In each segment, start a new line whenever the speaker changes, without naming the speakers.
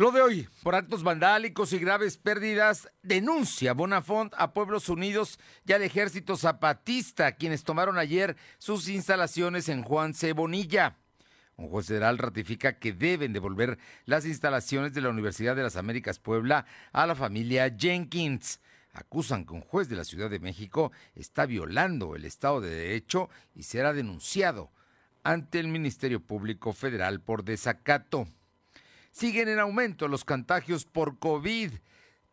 Lo de hoy, por actos vandálicos y graves pérdidas, denuncia Bonafont a Pueblos Unidos y al Ejército Zapatista, quienes tomaron ayer sus instalaciones en Juan C. Bonilla. Un juez federal ratifica que deben devolver las instalaciones de la Universidad de las Américas Puebla a la familia Jenkins. Acusan que un juez de la Ciudad de México está violando el Estado de Derecho y será denunciado ante el Ministerio Público Federal por desacato. Siguen en aumento los contagios por COVID.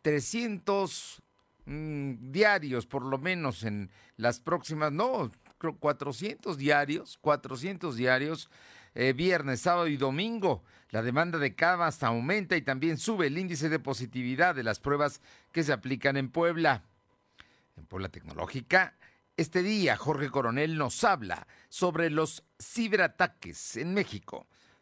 300 mm, diarios, por lo menos en las próximas, no, 400 diarios, 400 diarios, eh, viernes, sábado y domingo. La demanda de camas aumenta y también sube el índice de positividad de las pruebas que se aplican en Puebla. En Puebla Tecnológica, este día Jorge Coronel nos habla sobre los ciberataques en México.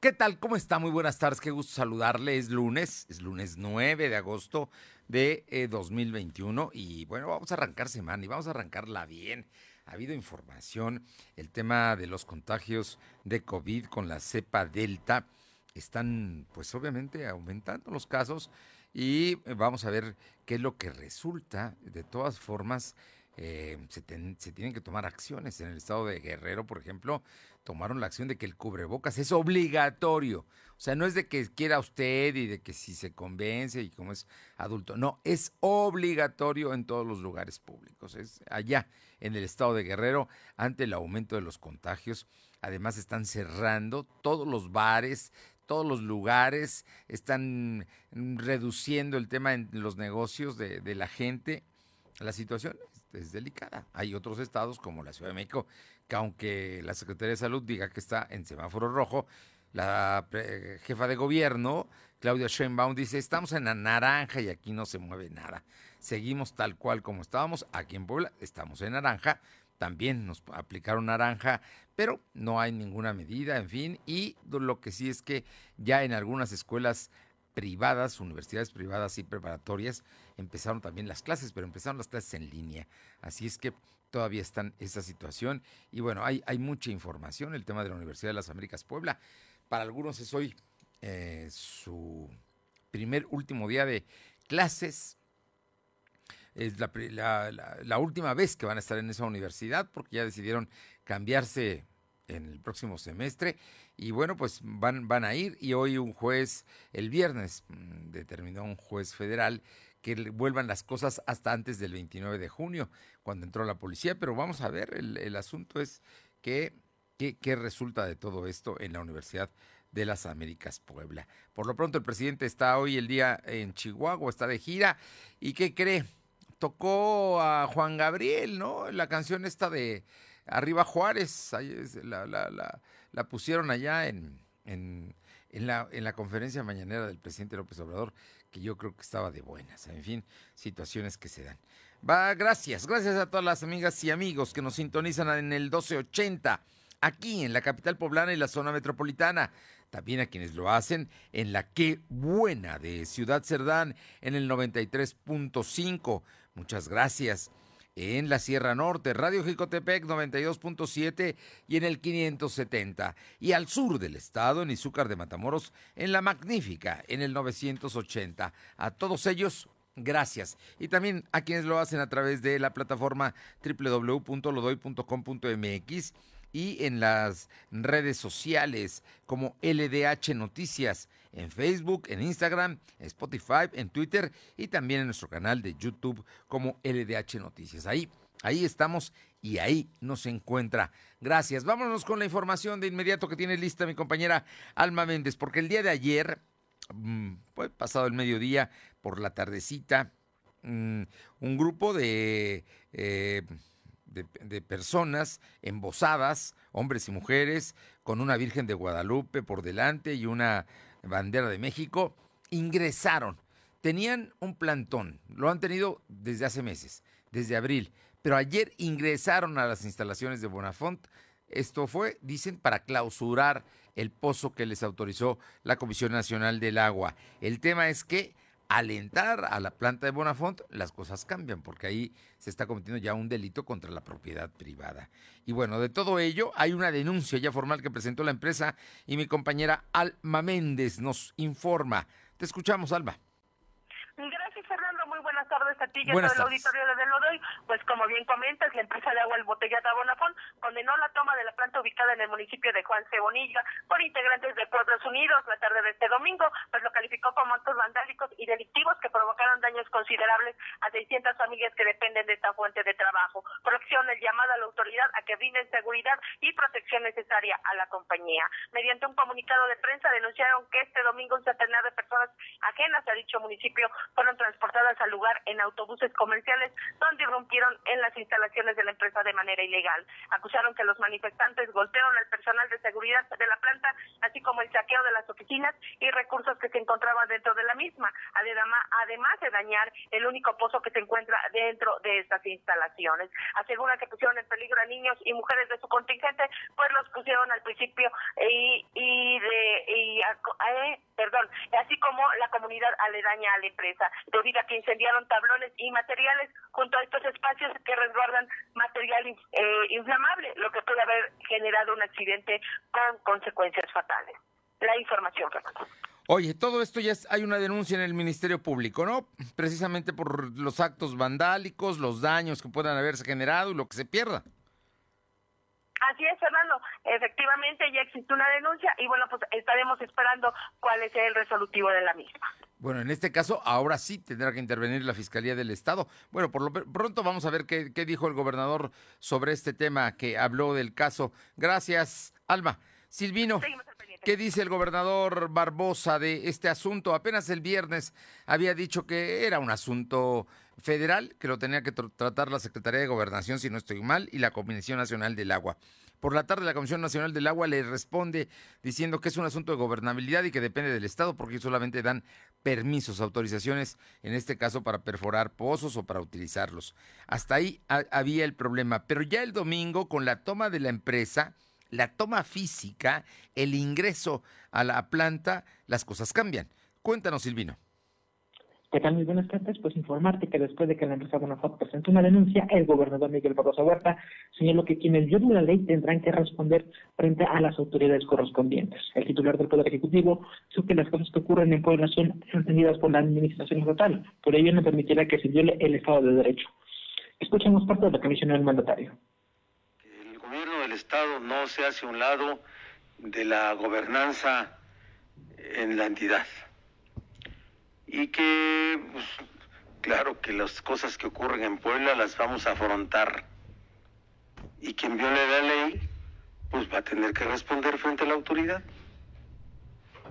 ¿Qué tal? ¿Cómo está? Muy buenas tardes, qué gusto saludarle. Es lunes, es lunes 9 de agosto de 2021 eh, y bueno, vamos a arrancar semana y vamos a arrancarla bien. Ha habido información, el tema de los contagios de COVID con la cepa Delta están pues obviamente aumentando los casos y vamos a ver qué es lo que resulta. De todas formas, eh, se, se, tienen que tomar acciones. En el estado de Guerrero, por ejemplo, tomaron la acción de que el cubrebocas es obligatorio. O sea, no es de que quiera usted y de que si se convence y como es adulto. No, es obligatorio en todos los lugares públicos. Es allá, en el estado de Guerrero, ante el aumento de los contagios. Además, están cerrando todos los bares, todos los lugares, están reduciendo el tema en los negocios de la gente. La situación es delicada. Hay otros estados como la Ciudad de México que aunque la Secretaría de Salud diga que está en semáforo rojo, la jefa de gobierno, Claudia Sheinbaum, dice, estamos en la naranja y aquí no se mueve nada. Seguimos tal cual como estábamos. Aquí en Puebla estamos en naranja. También nos aplicaron naranja, pero no hay ninguna medida, en fin. Y lo que sí es que ya en algunas escuelas privadas, universidades privadas y preparatorias, empezaron también las clases, pero empezaron las clases en línea. Así es que todavía está en esa situación. Y bueno, hay, hay mucha información. El tema de la Universidad de las Américas Puebla. Para algunos es hoy eh, su primer último día de clases. Es la, la, última vez que van a estar en esa universidad porque ya decidieron cambiarse en el próximo semestre. Y bueno, pues van, van a ir. Y hoy un juez, el viernes, mm, determinó un juez federal que vuelvan las cosas hasta antes del 29 de junio, cuando entró la policía. Pero vamos a ver, el, asunto es que, qué resulta de todo esto en la Universidad de las Américas Puebla. Por lo pronto el presidente está hoy el día en Chihuahua, está de gira. ¿Y qué cree? Tocó a Juan Gabriel, ¿no? La canción esta de Arriba Juárez, la, la, la, la pusieron allá en, en, en, la, en la conferencia mañanera del presidente López Obrador que yo creo que estaba de buenas. En fin, situaciones que se dan. Va, gracias, gracias a todas las amigas y amigos que nos sintonizan en el 1280, aquí en la capital poblana y la zona metropolitana. También a quienes lo hacen en la Qué Buena de Ciudad Cerdán en el 93.5. Muchas gracias en la Sierra Norte, Radio Jicotepec 92.7 y en el 570. Y al sur del estado, en Izúcar de Matamoros, en La Magnífica, en el 980. A todos ellos, gracias. Y también a quienes lo hacen a través de la plataforma www.lodoy.com.mx y en las redes sociales como LDH Noticias en Facebook, en Instagram, en Spotify, en Twitter y también en nuestro canal de YouTube como LDH Noticias. Ahí, ahí estamos y ahí nos encuentra. Gracias. Vámonos con la información de inmediato que tiene lista mi compañera Alma Méndez, porque el día de ayer, fue pasado el mediodía, por la tardecita, mm, un grupo de... Eh, de, personas embosadas, hombres y mujeres, con una Virgen de Guadalupe por delante y una bandera de México, ingresaron tenían un plantón, lo han tenido desde hace meses, desde abril, pero ayer ingresaron a las instalaciones de Bonafont. Esto fue, dicen, para clausurar el pozo que les autorizó la Comisión Nacional del Agua. El tema es que al entrar a la planta de Bonafont, las cosas cambian, porque ahí se está cometiendo ya un delito contra la propiedad privada. Y bueno, de todo ello, hay una denuncia ya formal que presentó la empresa y mi compañera Alma Méndez nos informa. Te escuchamos, Alma
buenas tardes a ti y a todo el auditorio de Lodoy. Pues como bien comentas, la empresa de agua embotellada Bonafón condenó la toma de la planta ubicada en el municipio de Juan Cebonilla por integrantes de Pueblos Unidos la tarde de este domingo, pues lo calificó como actos vandálicos y delictivos que provocaron daños considerables a 600 familias que dependen de esta fuente de trabajo. Por acción, el llamado a la autoridad a que brinden seguridad y protección necesaria a la compañía. Mediante un comunicado de prensa denunciaron que este domingo un centenar de personas ajenas a dicho municipio fueron transportadas al lugar en autobuses comerciales donde irrumpieron en las instalaciones de la empresa de manera ilegal. Acusaron que los manifestantes golpearon al personal de seguridad de la planta, así como el saqueo de las oficinas y recursos que se encontraban dentro de la misma, además de dañar el único pozo que se encuentra dentro de estas instalaciones. Aseguran que pusieron en peligro a niños y mujeres de su contingente, pues los pusieron al principio y, y de eh, perdón, así como la comunidad aledaña a la empresa, debido a que incendiaron tablones y materiales junto a estos espacios que resguardan material eh, inflamable, lo que puede haber generado un accidente con consecuencias fatales. La información, Fernando.
Oye, todo esto ya hay una denuncia en el Ministerio Público, ¿no? Precisamente por los actos vandálicos, los daños que puedan haberse generado y lo que se pierda.
Así es, Fernando. Efectivamente, ya existe una denuncia y bueno, pues estaremos esperando cuál es el resolutivo de la misma.
Bueno, en este caso, ahora sí tendrá que intervenir la Fiscalía del Estado. Bueno, por lo pronto vamos a ver qué, qué dijo el gobernador sobre este tema que habló del caso. Gracias, Alma. Silvino. ¿Qué dice el gobernador Barbosa de este asunto? Apenas el viernes había dicho que era un asunto federal, que lo tenía que tratar la Secretaría de Gobernación, si no estoy mal, y la Comisión Nacional del Agua. Por la tarde la Comisión Nacional del Agua le responde diciendo que es un asunto de gobernabilidad y que depende del Estado porque solamente dan permisos, autorizaciones, en este caso para perforar pozos o para utilizarlos. Hasta ahí había el problema, pero ya el domingo con la toma de la empresa, la toma física, el ingreso a la planta, las cosas cambian. Cuéntanos, Silvino.
¿Qué tal? Muy buenas tardes. Pues informarte que después de que la empresa Bonafont presentó una denuncia, el gobernador Miguel Barroso Huerta señaló que quienes violen la ley tendrán que responder frente a las autoridades correspondientes. El titular del Poder Ejecutivo dijo que las cosas que ocurren en Puebla son entendidas por la administración estatal. Por ello no permitirá que se viole el Estado de Derecho. Escuchemos parte de la comisión del mandatario.
El gobierno del Estado no se hace un lado de la gobernanza en la entidad y que, pues, claro que las cosas que ocurren en Puebla las vamos a afrontar y quien viole la ley, pues va a tener que responder frente a la autoridad.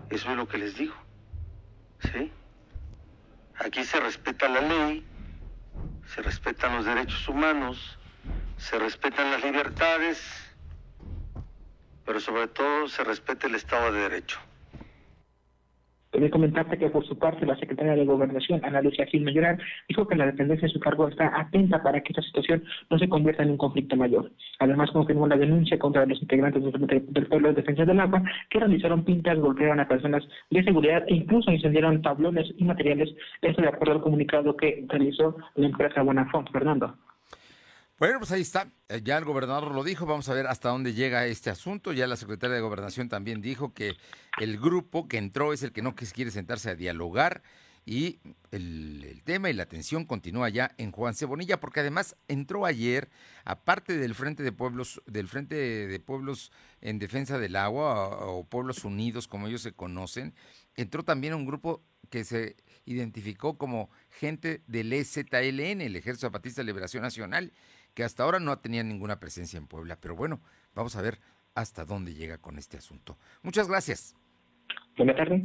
Eso es lo que les digo. ¿Sí? Aquí se respeta la ley, se respetan los derechos humanos, se respetan las libertades, pero sobre todo se respeta el Estado de Derecho.
Quería comentarte que por su parte la secretaria de Gobernación, Ana Lucia Gil Mayoral, dijo que la dependencia de su cargo está atenta para que esta situación no se convierta en un conflicto mayor. Además confirmó la denuncia contra los integrantes del Pueblo de Defensa del Agua que realizaron pintas, golpearon a personas de seguridad e incluso incendiaron tablones y materiales, esto de acuerdo al comunicado que realizó la empresa Bonafont. Fernando.
Bueno, pues ahí está. Eh, ya el gobernador lo dijo. Vamos a ver hasta dónde llega este asunto. Ya la secretaria de Gobernación también dijo que el grupo que entró es el que no quiere sentarse a dialogar y el, tema y la atención continúa ya en Juan Cebonilla, porque además entró ayer, aparte del Frente de Pueblos, del Frente de Pueblos en Defensa del Agua o, o Pueblos Unidos, como ellos se conocen, entró también un grupo que se identificó como gente del EZLN, el Ejército Zapatista de Liberación Nacional, que hasta ahora no tenía ninguna presencia en Puebla. Pero bueno, vamos a ver hasta dónde llega con este asunto. Muchas gracias.
Buenas tardes.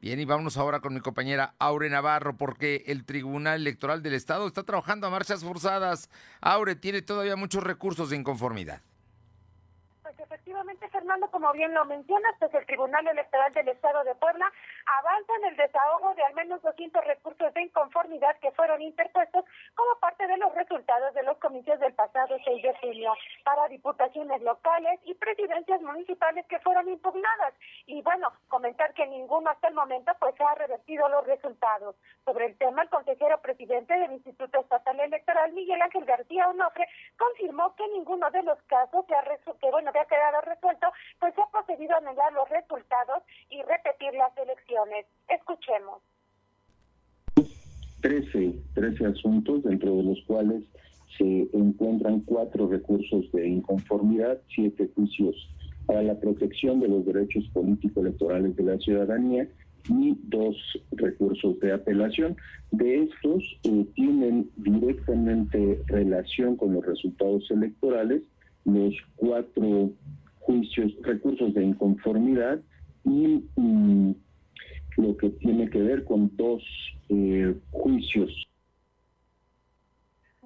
Bien, y vámonos ahora con mi compañera Aure Navarro, porque el Tribunal Electoral del Estado está trabajando a marchas forzadas. Aure tiene todavía muchos recursos de inconformidad.
Pues efectivamente, Fernando, como bien lo mencionas, pues el Tribunal Electoral del Estado de Puebla
avanza en el desahogo de al menos 200 recursos de inconformidad que fueron interpuestos como parte de los resultados de los comicios del pasado 6 de junio para diputaciones locales y presidencias municipales que fueron impugnadas. Y bueno, comentar que ninguno hasta el momento pues ha revertido los resultados. Sobre el tema, el consejero presidente del Instituto Estatal Electoral, Miguel Ángel García Onofre, confirmó que ninguno de los casos que, ha que bueno, que ha quedado resuelto, pues se ha procedido a anular los resultados y repetir las elecciones. Escuchemos.
13, 13 asuntos, dentro de los cuales se encuentran cuatro recursos de inconformidad, siete juicios para la protección de los derechos político-electorales de la ciudadanía y dos recursos de apelación. De estos eh, tienen directamente relación con los resultados electorales los cuatro juicios, recursos de inconformidad y mm, lo que tiene que ver con dos eh, juicios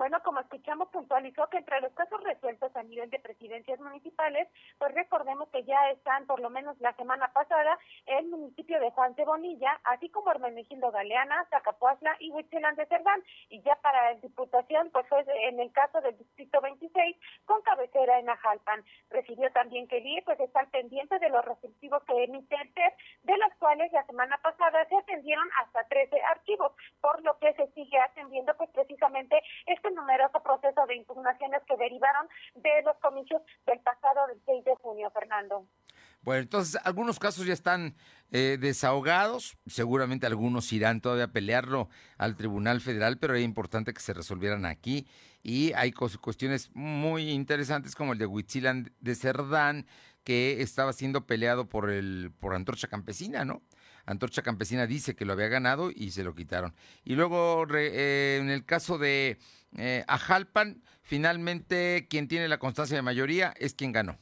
bueno, como escuchamos, puntualizó que entre los casos resueltos a nivel de presidencias municipales, pues recordemos que ya están, por lo menos la semana pasada, el municipio de Juan Bonilla, así como Hermenegildo Galeana, Zacapuazla y Huitzilán de Cerdán. Y ya para la diputación, pues fue en el caso del distrito 26, con cabecera en Ajalpan. Recibió también que el pues está al pendiente de los receptivos que emite el TEP, de cuales la semana pasada se atendieron hasta 13 archivos, por lo que se sigue atendiendo, pues precisamente este numeroso proceso de impugnaciones que derivaron de los comicios del pasado del 6 de junio, Fernando.
Bueno, entonces algunos casos ya están eh, desahogados, seguramente algunos irán todavía a pelearlo al Tribunal Federal, pero es importante que se resolvieran aquí y hay cuestiones muy interesantes como el de Huitzilan de Cerdán, que estaba siendo peleado por el por Antorcha Campesina, ¿no? Antorcha Campesina dice que lo había ganado y se lo quitaron. Y luego, eh, en el caso de eh, Ajalpan, finalmente quien tiene la constancia de mayoría es quien ganó.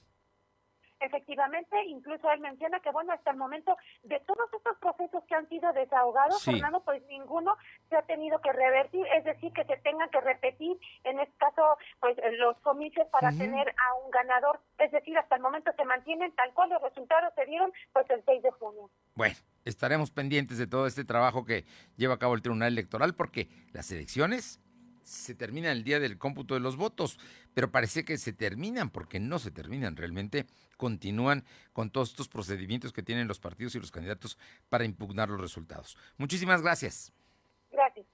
Efectivamente, incluso él menciona que, bueno, hasta el momento, de todos estos procesos que han sido desahogados, Fernando, pues ninguno se ha tenido que revertir, es decir, que se tengan que repetir, en este caso, pues los comicios para tener a un ganador. Es decir, hasta el momento se mantienen tal cual los resultados se dieron, pues el 6 de junio.
Bueno, estaremos pendientes de todo este trabajo que lleva a cabo el Tribunal Electoral, porque las elecciones se termina el día del cómputo de los votos, pero parece que se terminan porque no se terminan realmente, continúan con todos estos procedimientos que tienen los partidos y los candidatos para impugnar los resultados. Muchísimas gracias.
Gracias.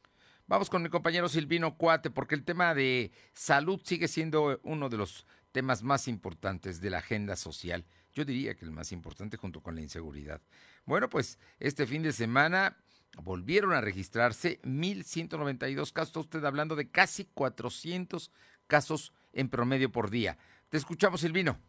Vamos con mi compañero Silvino Cuate, porque el tema de salud sigue siendo uno de los temas más importantes de la agenda social. Yo diría que el más importante junto con la inseguridad. Bueno, pues este fin de semana volvieron a registrarse 1.192 casos. Está usted hablando de casi 400 casos en promedio por día. Te escuchamos, Silvino.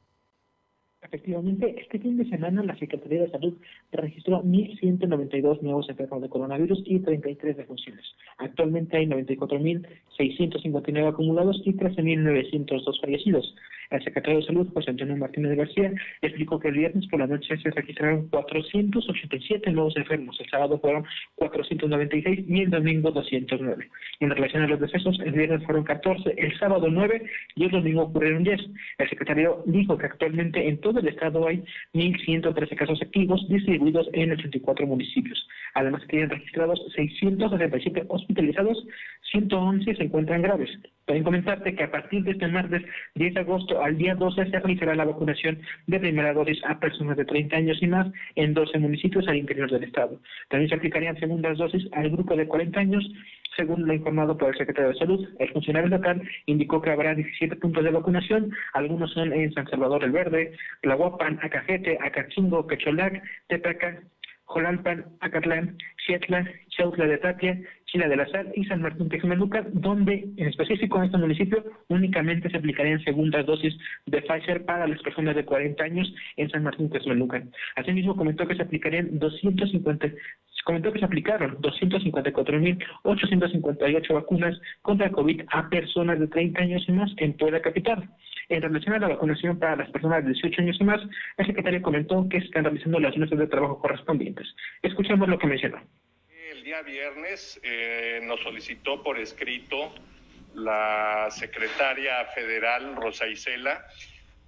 Efectivamente, este fin de semana la Secretaría de Salud registró 1.192 nuevos enfermos de coronavirus y 33 defunciones. Actualmente hay 94.659 acumulados y 13.902 fallecidos. El secretario de Salud, José Antonio Martínez García, explicó que el viernes por la noche se registraron 487 nuevos enfermos, el sábado fueron 496 y el domingo 209. En relación a los decesos, el viernes fueron 14, el sábado 9 y el domingo ocurrieron 10. El secretario dijo que actualmente en todo el estado hay 1.113 casos activos distribuidos en 84 municipios. Además, tienen registrados 667 hospitalizados, 111 se encuentran graves. Pueden comentarte que a partir de este martes 10 de agosto al día 12 se realizará la vacunación de primera dosis a personas de 30 años y más en 12 municipios al interior del estado. También se aplicarían segundas dosis al grupo de 40 años, según lo informado por el secretario de Salud. El funcionario local indicó que habrá 17 puntos de vacunación, algunos son en San Salvador el Verde, Tlahuapan, Acajete, Acachingo, Quecholac, Tepaca, Jolalpan, Acatlán, Xietla, Chautla de Tapia, China de la Sal y San Martín Texmelucan, donde en específico en este municipio únicamente se aplicarían segundas dosis de Pfizer para las personas de 40 años en San Martín Texmelucan. Asimismo comentó que se aplicarían 250 comentó que se aplicaron 254.858 vacunas contra COVID a personas de 30 años y más en toda la capital. En relación a la vacunación para las personas de 18 años y más, el secretario comentó que están realizando las mesas de trabajo correspondientes. Escuchemos lo que mencionó.
Día viernes eh, nos solicitó por escrito la secretaria federal Rosa Isela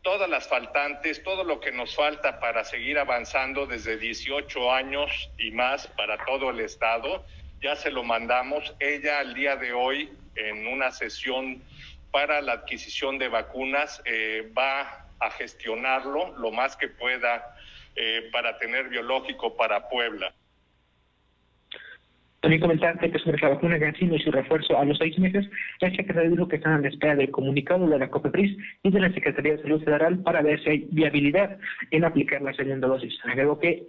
todas las faltantes, todo lo que nos falta para seguir avanzando desde 18 años y más para todo el Estado. Ya se lo mandamos. Ella al día de hoy, en una sesión para la adquisición de vacunas, eh, va a gestionarlo lo más que pueda eh, para tener biológico para Puebla.
También comentarte que sobre la vacuna Gancino y su refuerzo a los seis meses, la Secretaría dijo que están en la espera del comunicado de la COPEPRIS y de la Secretaría de Salud Federal para ver si hay viabilidad en aplicar la segunda dosis. Agregó que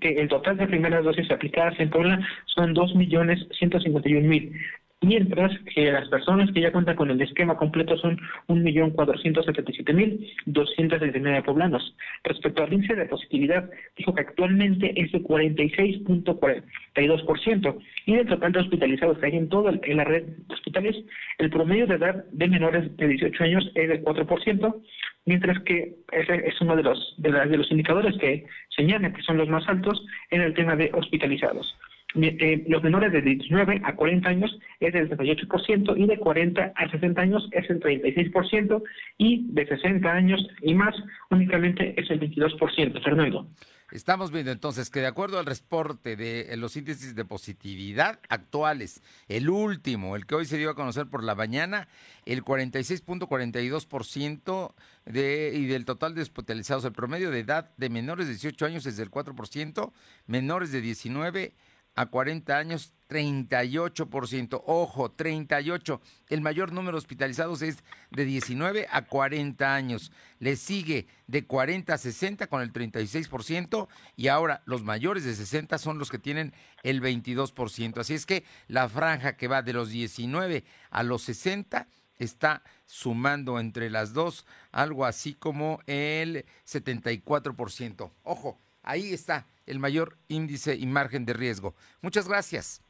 que el total de primeras dosis aplicadas en Puebla son 2.151.000 mientras que las personas que ya cuentan con el esquema completo son 1.477.269 poblanos. Respecto al índice de positividad, dijo que actualmente es de 46.42%, y del total de hospitalizados que hay en toda la red de hospitales, el promedio de edad de menores de 18 años es del 4%, mientras que ese es uno de los, de, de los indicadores que señalan que son los más altos en el tema de hospitalizados. Eh, los menores de 19 a 40 años es el 78% y de 40 a 60 años es el 36% y de 60 años y más únicamente es el 22%. Fernando.
Estamos viendo entonces que de acuerdo al reporte de los índices de positividad actuales, el último, el que hoy se dio a conocer por la mañana, el 46.42% de, y del total de hospitalizados, el promedio de edad de menores de 18 años es del 4%, menores de 19 a 40 años, 38%. Ojo, 38. El mayor número de hospitalizados es de 19 a 40 años. Le sigue de 40 a 60 con el 36% y ahora los mayores de 60 son los que tienen el 22%. Así es que la franja que va de los 19 a los 60 está sumando entre las dos algo así como el 74%. Ojo, ahí está el mayor índice y margen de riesgo. Muchas gracias.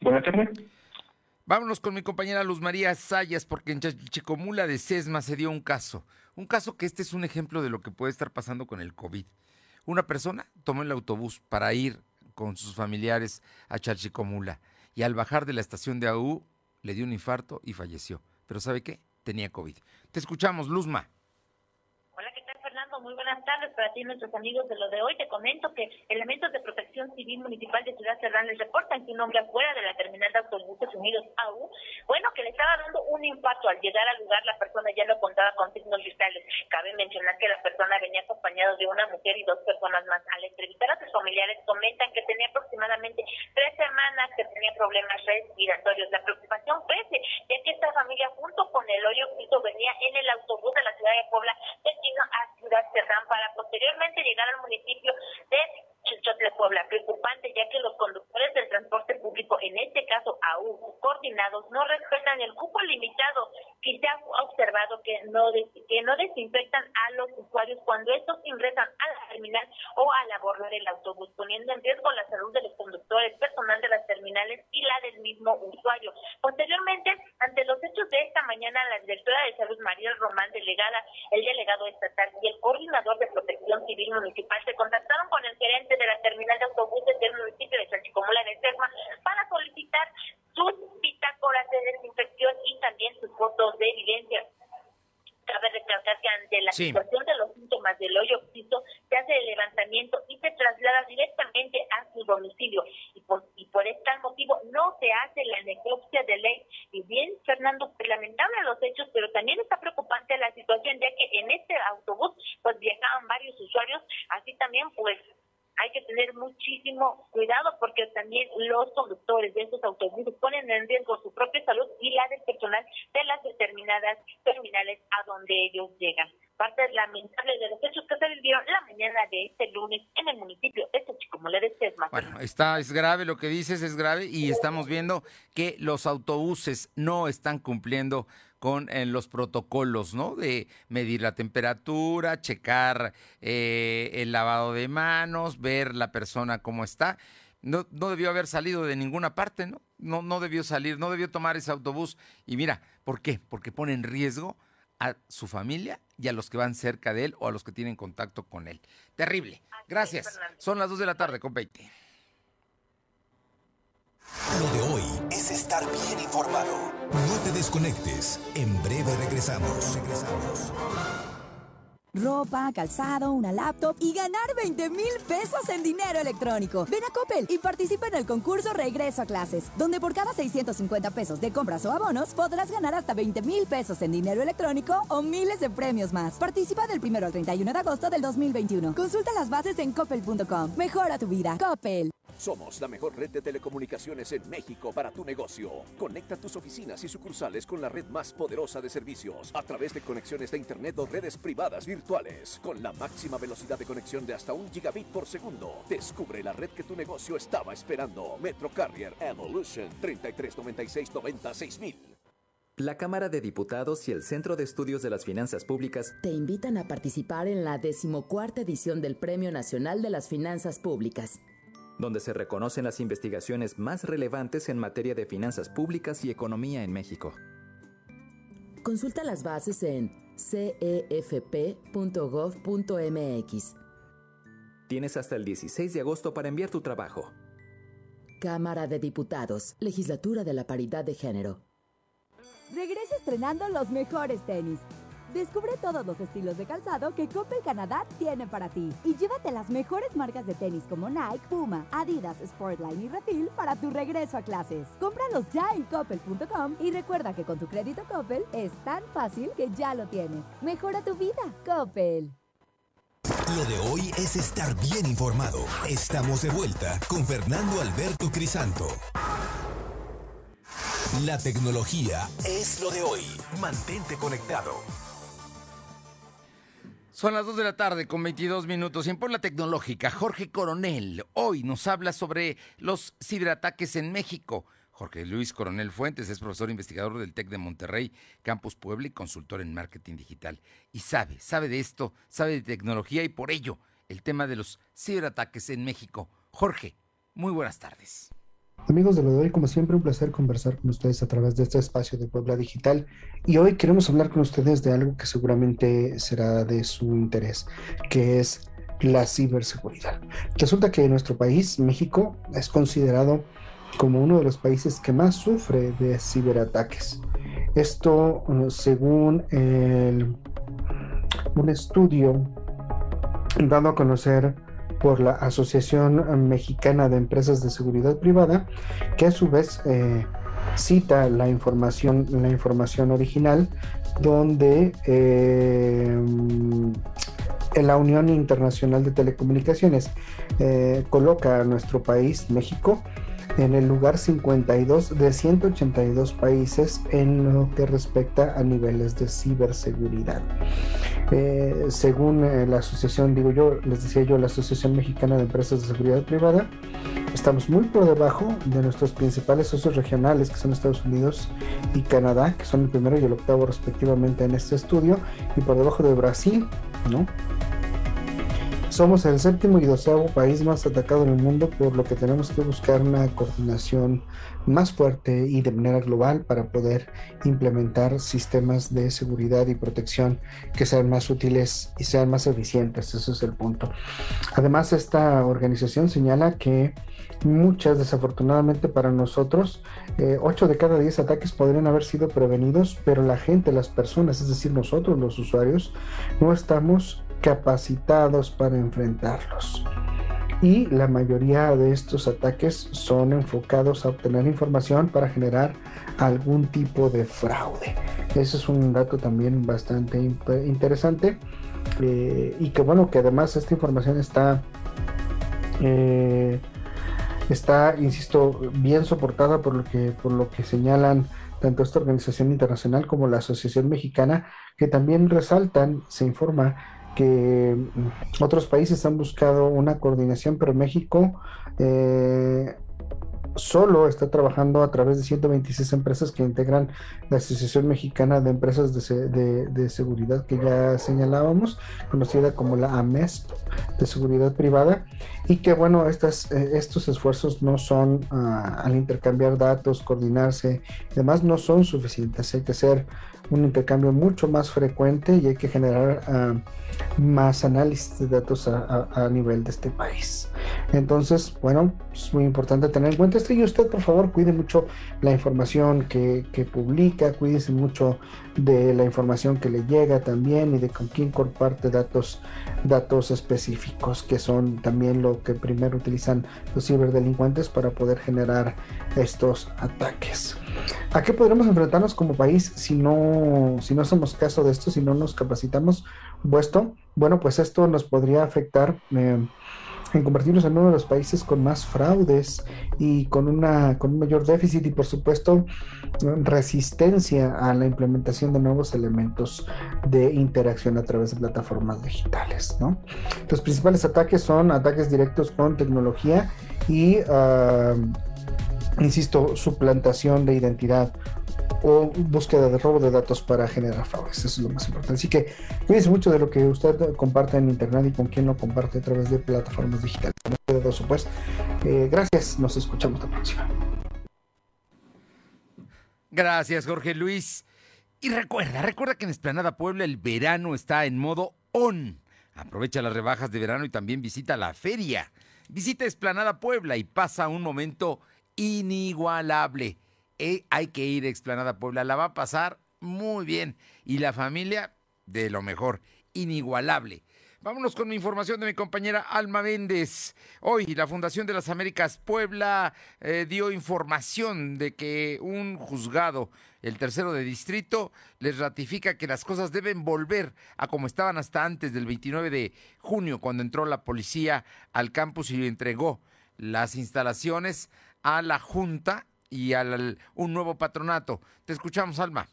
Buenas tardes.
Vámonos con mi compañera Luz María Sayas, porque en Chicomula de Sesma se dio un caso. Un caso que este es un ejemplo de lo que puede estar pasando con el COVID. Una persona tomó el autobús para ir con sus familiares a Chalchicomula y al bajar de la estación de AU le dio un infarto y falleció. Pero ¿sabe qué? Tenía COVID. Te escuchamos, Luzma
muy buenas tardes para ti nuestros amigos de lo de hoy. Te comento que elementos de protección civil municipal de Ciudad Cerdán les reportan que un hombre afuera de la terminal de autobuses unidos AU, bueno, que le estaba dando un impacto al llegar al lugar, la persona ya no contaba con signos vitales. Cabe mencionar que la persona venía acompañada de una mujer y dos personas más. Al entrevistar a sus familiares comentan que tenía aproximadamente tres semanas que tenía problemas respiratorios. La preocupación crece, ya que esta familia junto con el hoyo venía en el autobús de la ciudad de Puebla destino a Ciudad para posteriormente llegar al municipio de Chichotle, Puebla. Preocupante ya que los conductores del transporte público, en este caso AU, coordinados, no respetan el cupo limitado que se ha observado que no, que no desinfectan a los usuarios cuando estos ingresan a la terminal o al abordar el autobús, poniendo en riesgo la salud de los conductores, personal de las terminales y la del mismo usuario. Posteriormente, ante los hechos de esta mañana, la directora de salud, María Román, delegada, el delegado estatal y el coordinador de protección civil municipal se contactaron con el gerente de la terminal de autobuses del municipio de Chalchicomula de Serma para solicitar sus bitácoras de desinfección y también sus fotos de evidencia. Cabe recalcar que ante la situación de los síntomas del hoyo piso se hace el levantamiento y se traslada directamente a su domicilio. Y por, y por este motivo no se hace la necropsia de ley. Y bien, Fernando, pues, lamentable los hechos, pero también está preocupante la situación, ya que en este autobús pues viajaban varios usuarios, así también pues hay que tener muchísimo cuidado porque también los conductores de estos autobuses ponen en riesgo su propia salud y la del personal de las determinadas terminales a donde ellos llegan. Parte lamentable de los hechos que se vivieron la mañana de este lunes en el municipio de Xochicomula de Sesma.
Bueno, está, es grave lo que dices, es grave y estamos viendo que los autobuses no están cumpliendo con eh, los protocolos, ¿no? De medir la temperatura, checar eh, el lavado de manos, ver la persona cómo está. No, no debió haber salido de ninguna parte, ¿no? ¿no? No debió salir, no debió tomar ese autobús. Y mira, ¿por qué? Porque pone en riesgo a su familia y a los que van cerca de él o a los que tienen contacto con él. Terrible. Gracias. Son las 2 de la tarde con 20.
Lo de hoy es estar bien informado. No te desconectes. En breve regresamos. Regresamos.
ropa, calzado, una laptop y ganar 20 mil pesos en dinero electrónico. Ven a Coppel y participa en el concurso Regreso a Clases, donde por cada 650 pesos de compras o abonos podrás ganar hasta 20 mil pesos en dinero electrónico o miles de premios más. Participa del 1 al 31 de agosto del 2021. Consulta las bases en coppel.com. Mejora tu vida. Coppel.
Somos la mejor red de telecomunicaciones en México para tu negocio. Conecta tus oficinas y sucursales con la red más poderosa de servicios a través de conexiones de Internet o redes privadas virtuales con la máxima velocidad de conexión de hasta un gigabit por segundo. Descubre la red que tu negocio estaba esperando. Metro Carrier Evolution 3396
La Cámara de Diputados y el Centro de Estudios de las Finanzas Públicas
te invitan a participar en la decimocuarta edición del Premio Nacional de las Finanzas Públicas
donde se reconocen las investigaciones más relevantes en materia de finanzas públicas y economía en México.
Consulta las bases en cefp.gov.mx.
Tienes hasta el 16 de agosto para enviar tu trabajo.
Cámara de Diputados, Legislatura de la Paridad de Género.
Regresa estrenando los mejores tenis Descubre todos los estilos de calzado que Coppel Canadá tiene para ti. Y llévate las mejores marcas de tenis como Nike, Puma, Adidas, Sportline y Refil para tu regreso a clases. Cómpralos ya en coppel.com y recuerda que con tu crédito Coppel es tan fácil que ya lo tienes. Mejora tu vida, Coppel.
Lo de hoy es estar bien informado. Estamos de vuelta con Fernando Alberto Crisanto. La tecnología es lo de hoy. Mantente conectado.
Son las 2 de la tarde con 22 minutos. Y en por la tecnológica, Jorge Coronel hoy nos habla sobre los ciberataques en México. Jorge Luis Coronel Fuentes es profesor investigador del TEC de Monterrey, Campus Puebla y consultor en marketing digital. Y sabe, sabe de esto, sabe de tecnología y por ello el tema de los ciberataques en México. Jorge, muy buenas tardes.
Amigos de lo de como siempre, un placer conversar con ustedes a través de este espacio de Puebla Digital. Y hoy queremos hablar con ustedes de algo que seguramente será de su interés, que es la ciberseguridad. Resulta que nuestro país, México, es considerado como uno de los países que más sufre de ciberataques. Esto según un estudio dado a conocer por la Asociación Mexicana de Empresas de Seguridad Privada, que a su vez eh, cita la información, la información original, donde eh, la Unión Internacional de Telecomunicaciones eh, coloca a nuestro país, México, en el lugar 52 de 182 países en lo que respecta a niveles de ciberseguridad. Eh, según eh, la asociación, digo yo, les decía yo, la Asociación Mexicana de Empresas de Seguridad Privada, estamos muy por debajo de nuestros principales socios regionales, que son Estados Unidos y Canadá, que son el primero y el octavo respectivamente en este estudio, y por debajo de Brasil, ¿no? Somos el séptimo y doceavo país más atacado en el mundo, por lo que tenemos que buscar una coordinación más fuerte y de manera global para poder implementar sistemas de seguridad y protección que sean más útiles y sean más eficientes. Ese es el punto. Además, esta organización señala que muchas, desafortunadamente para nosotros, eh, 8 de cada 10 ataques podrían haber sido prevenidos, pero la gente, las personas, es decir, nosotros los usuarios, no estamos capacitados para enfrentarlos. Y la mayoría de estos ataques son enfocados a obtener información para generar algún tipo de fraude. Ese es un dato también bastante interesante. Eh, y que bueno, que además esta información está, eh, está, insisto, bien soportada por lo que, por lo que señalan tanto esta organización internacional como la Asociación Mexicana, que también resaltan, se informa que mm, otros países han buscado una coordinación, pero México eh, solo está trabajando a través de 126 empresas que integran la Asociación Mexicana de Empresas de, Seguridad que ya señalábamos, conocida como la AMES de Seguridad Privada, y que bueno, estas, eh, estos esfuerzos no son ah, al intercambiar datos, coordinarse y demás, no son suficientes, hay que hacer un intercambio mucho más frecuente y hay que generar ah, más análisis de datos a, nivel de este país. Entonces, bueno, es muy importante tener en cuenta y usted, por favor, cuide mucho la información que, que publica, cuídese mucho de la información que le llega también y de con quién comparte datos, datos específicos, que son también lo que primero utilizan los ciberdelincuentes para poder generar estos ataques. ¿A qué podremos enfrentarnos como país si no, si no hacemos caso de esto, si no nos capacitamos? Puesto, bueno, pues esto nos podría afectar. Eh, en convertirnos en uno de los países con más fraudes y con, una, con un mayor déficit y por supuesto resistencia a la implementación de nuevos elementos de interacción a través de plataformas digitales. ¿no? Los principales ataques son ataques directos con tecnología y, uh, insisto, suplantación de identidad o búsqueda de robo de datos para generar fraudes. Eso es lo más importante. Así que cuídense mucho de lo que usted comparte en internet y con quién lo comparte a través de plataformas digitales. Pues. Eh, gracias, nos escuchamos la próxima.
Gracias, Jorge Luis. Y recuerda, recuerda que en Esplanada Puebla el verano está en modo on. Aprovecha las rebajas de verano y también visita la feria. Visita Esplanada Puebla y pasa un momento inigualable. Eh, hay que ir a Explanada Puebla, la va a pasar muy bien. Y la familia, de lo mejor, inigualable. Vámonos con información de mi compañera Alma Méndez. Hoy la Fundación de las Américas Puebla eh, dio información de que un juzgado, el tercero de distrito, les ratifica que las cosas deben volver a como estaban hasta antes del 29 de junio, cuando entró la policía al campus y entregó las instalaciones a la Junta y al, un nuevo patronato. Te escuchamos, Alma.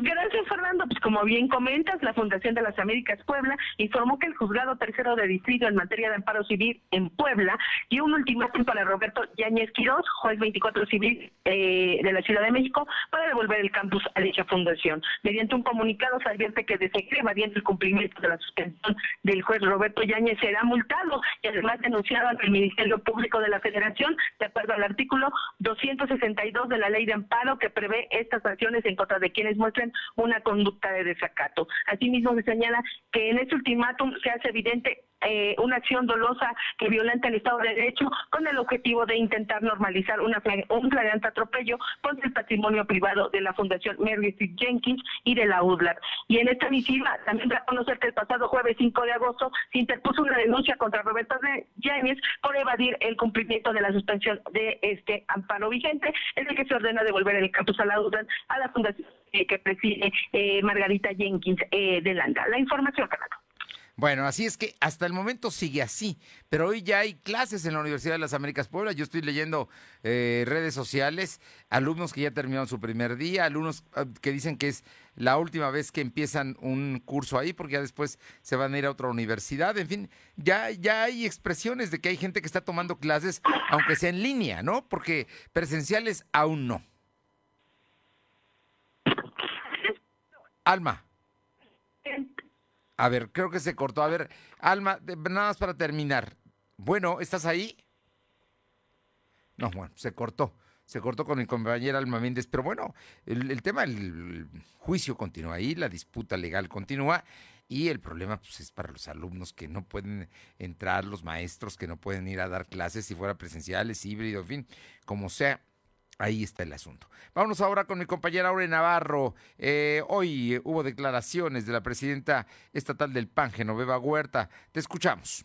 Gracias, Fernando. Pues como bien comentas, la Fundación de las Américas Puebla informó que el juzgado tercero de distrito en materia de amparo civil en Puebla dio un ultimátum para Roberto Yáñez Quirós, juez 24 civil eh, de la Ciudad de México, para devolver el campus a dicha fundación. Mediante un comunicado se advierte que desde que evadiendo el cumplimiento de la suspensión del juez Roberto Yáñez será multado y además denunciado ante el Ministerio Público de la Federación, de acuerdo al artículo 262 de la Ley de Amparo que prevé estas sanciones en contra de quienes muestren una conducta de desacato. Asimismo, se señala que en este ultimátum se hace evidente eh, una acción dolosa que violenta el Estado de Derecho con el objetivo de intentar normalizar un flagrante atropello contra el patrimonio privado de la Fundación Mary Street Jenkins y de la UDLAR. Y en esta misiva también da a conocer que el pasado jueves 5 de agosto se interpuso una denuncia contra Roberto Yáñez por evadir el cumplimiento de la suspensión de este amparo vigente, en el que se ordena devolver el campus a la UDLAR a la Fundación eh, que preside eh, Margarita Jenkins de Landa. La información, Canadá.
Bueno, así es que hasta el momento sigue así, pero hoy ya hay clases en la Universidad de las Américas Puebla. Yo estoy leyendo eh, redes sociales, alumnos que ya terminaron su primer día, alumnos ah, que dicen que es la última vez que empiezan un curso ahí, porque ya después se van a ir a otra universidad. En fin, ya, ya hay expresiones de que hay gente que está tomando clases, aunque sea en línea, ¿no? Porque presenciales aún no. Alma. A ver, creo que se cortó. A ver, Alma, nada más para terminar. Bueno, ¿estás ahí? No, bueno, se cortó. Se cortó con mi compañera Alma Méndez. Pero bueno, el, tema, el, juicio continúa ahí, la disputa legal continúa. Y el problema pues, es para los alumnos que no pueden entrar, los maestros que no pueden ir a dar clases si fuera presenciales, híbrido, en fin, como sea Ahí está el asunto. Vámonos ahora con mi compañera Aure Navarro. Eh, hoy hubo declaraciones de la presidenta estatal del PAN, Genoveva Huerta. Te escuchamos.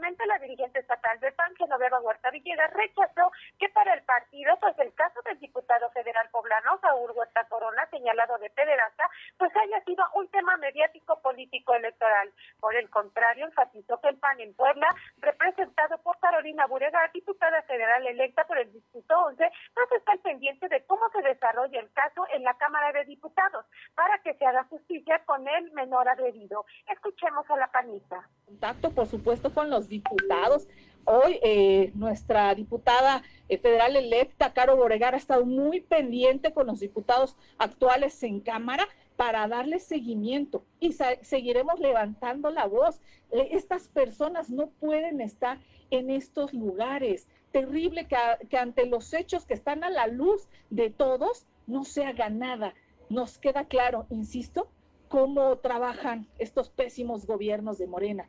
La dirigente estatal de PAN, Genoveva Huerta Villegas, rechazó que para el partido, pues el caso del diputado federal poblano, Saúl Huerta Corona, señalado de pederasta, pues haya sido un tema mediático político electoral. Por el contrario, enfatizó que el PAN en Puebla, representado por Carolina Burega, diputada federal electa por el Distrito 11, pues está al pendiente de cómo se desarrolla el caso en la Cámara de Diputados, para que se haga justicia con el menor agredido. Escuchemos a la panista.
Contacto, por supuesto con los diputados. Hoy eh, nuestra diputada eh, federal electa, Caro Boregar, ha estado muy pendiente con los diputados actuales en Cámara para darle seguimiento y seguiremos levantando la voz. Eh, estas personas no pueden estar en estos lugares. Terrible que, que ante los hechos que están a la luz de todos no se haga nada. Nos queda claro, insisto, cómo trabajan estos pésimos gobiernos de Morena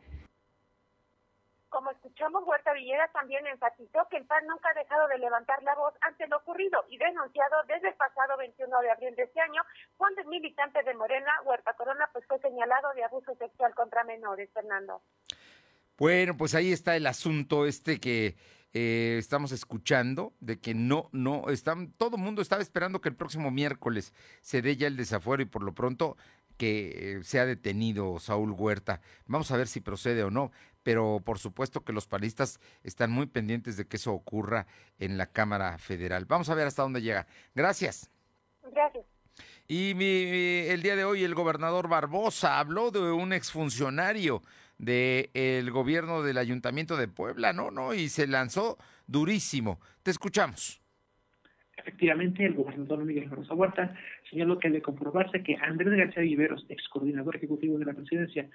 Como escuchamos, Huerta Villera también enfatizó que el PAN nunca ha dejado de levantar la voz ante lo ocurrido y denunciado desde el pasado 21 de abril de este año, cuando el militante de Morena, Huerta Corona, pues fue señalado de abuso sexual contra menores, Fernando.
Bueno, pues ahí está el asunto este que eh, estamos escuchando, de que no, no, están, todo el mundo estaba esperando que el próximo miércoles se dé ya el desafuero y por lo pronto que eh, sea detenido Saúl Huerta. Vamos a ver si procede o no, pero por supuesto que los panistas están muy pendientes de que eso ocurra en la Cámara Federal. Vamos a ver hasta dónde llega. Gracias.
Gracias.
Y el día de hoy el gobernador Barbosa habló de un exfuncionario del gobierno del Ayuntamiento de Puebla, ¿no? ¿no? Y se lanzó durísimo. Te escuchamos.
Efectivamente, el gobernador Miguel Barroso Huerta señaló que de comprobarse que Andrés García Viveros, ex coordinador ejecutivo de la presidencia,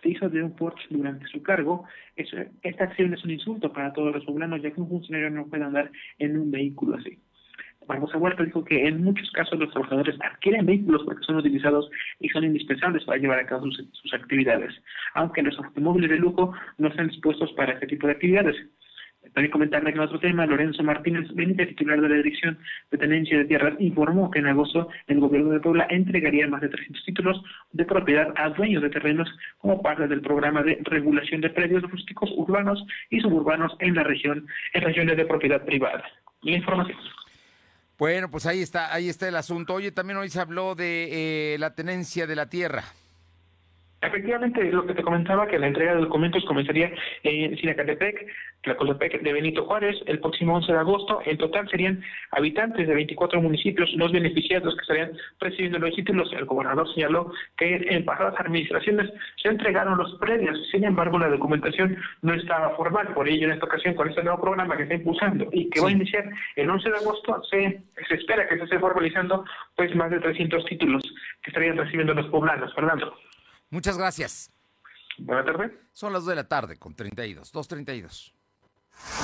se hizo de un Porsche durante su cargo, esta acción es un insulto para todos los poblanos, ya que un funcionario no puede andar en un vehículo así. Barbosa Huerta dijo que en muchos casos los trabajadores adquieren vehículos porque son utilizados y son indispensables para llevar a cabo sus, sus actividades, aunque los automóviles de lujo no están dispuestos para este tipo de actividades. También comentarle que en otro tema, Lorenzo Martínez Benítez, titular de la Dirección de Tenencia de Tierras, informó que en agosto el gobierno de Puebla entregaría más de 300 títulos de propiedad a dueños de terrenos como parte del programa de regulación de predios rústicos urbanos y suburbanos en la región, en regiones de propiedad privada. La información.
Bueno, pues ahí está, ahí está el asunto. Oye, también hoy se habló de eh, la tenencia de la tierra.
Efectivamente, lo que te comentaba, que la entrega de documentos comenzaría en Sinacatepec, Tlacoltepec de Benito Juárez, el próximo 11 de agosto. En total serían habitantes de 24 municipios los beneficiados que estarían recibiendo los títulos. El gobernador señaló que en pasadas administraciones se entregaron los predios, sin embargo la documentación no estaba formal. Por ello, en esta ocasión, con este nuevo programa que está impulsando y que va a iniciar el 11 de agosto, se, se espera que se esté formalizando pues más de 300 títulos que estarían recibiendo los poblanos. Fernando.
Muchas gracias.
Buenas tardes.
Son las 2 de la tarde con 32, 2.32.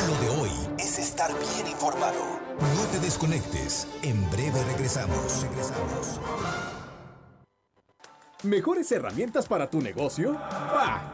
Lo de hoy es estar bien informado. No te desconectes. En breve regresamos. Regresamos.
¿Mejores herramientas para tu negocio? ¡Bah!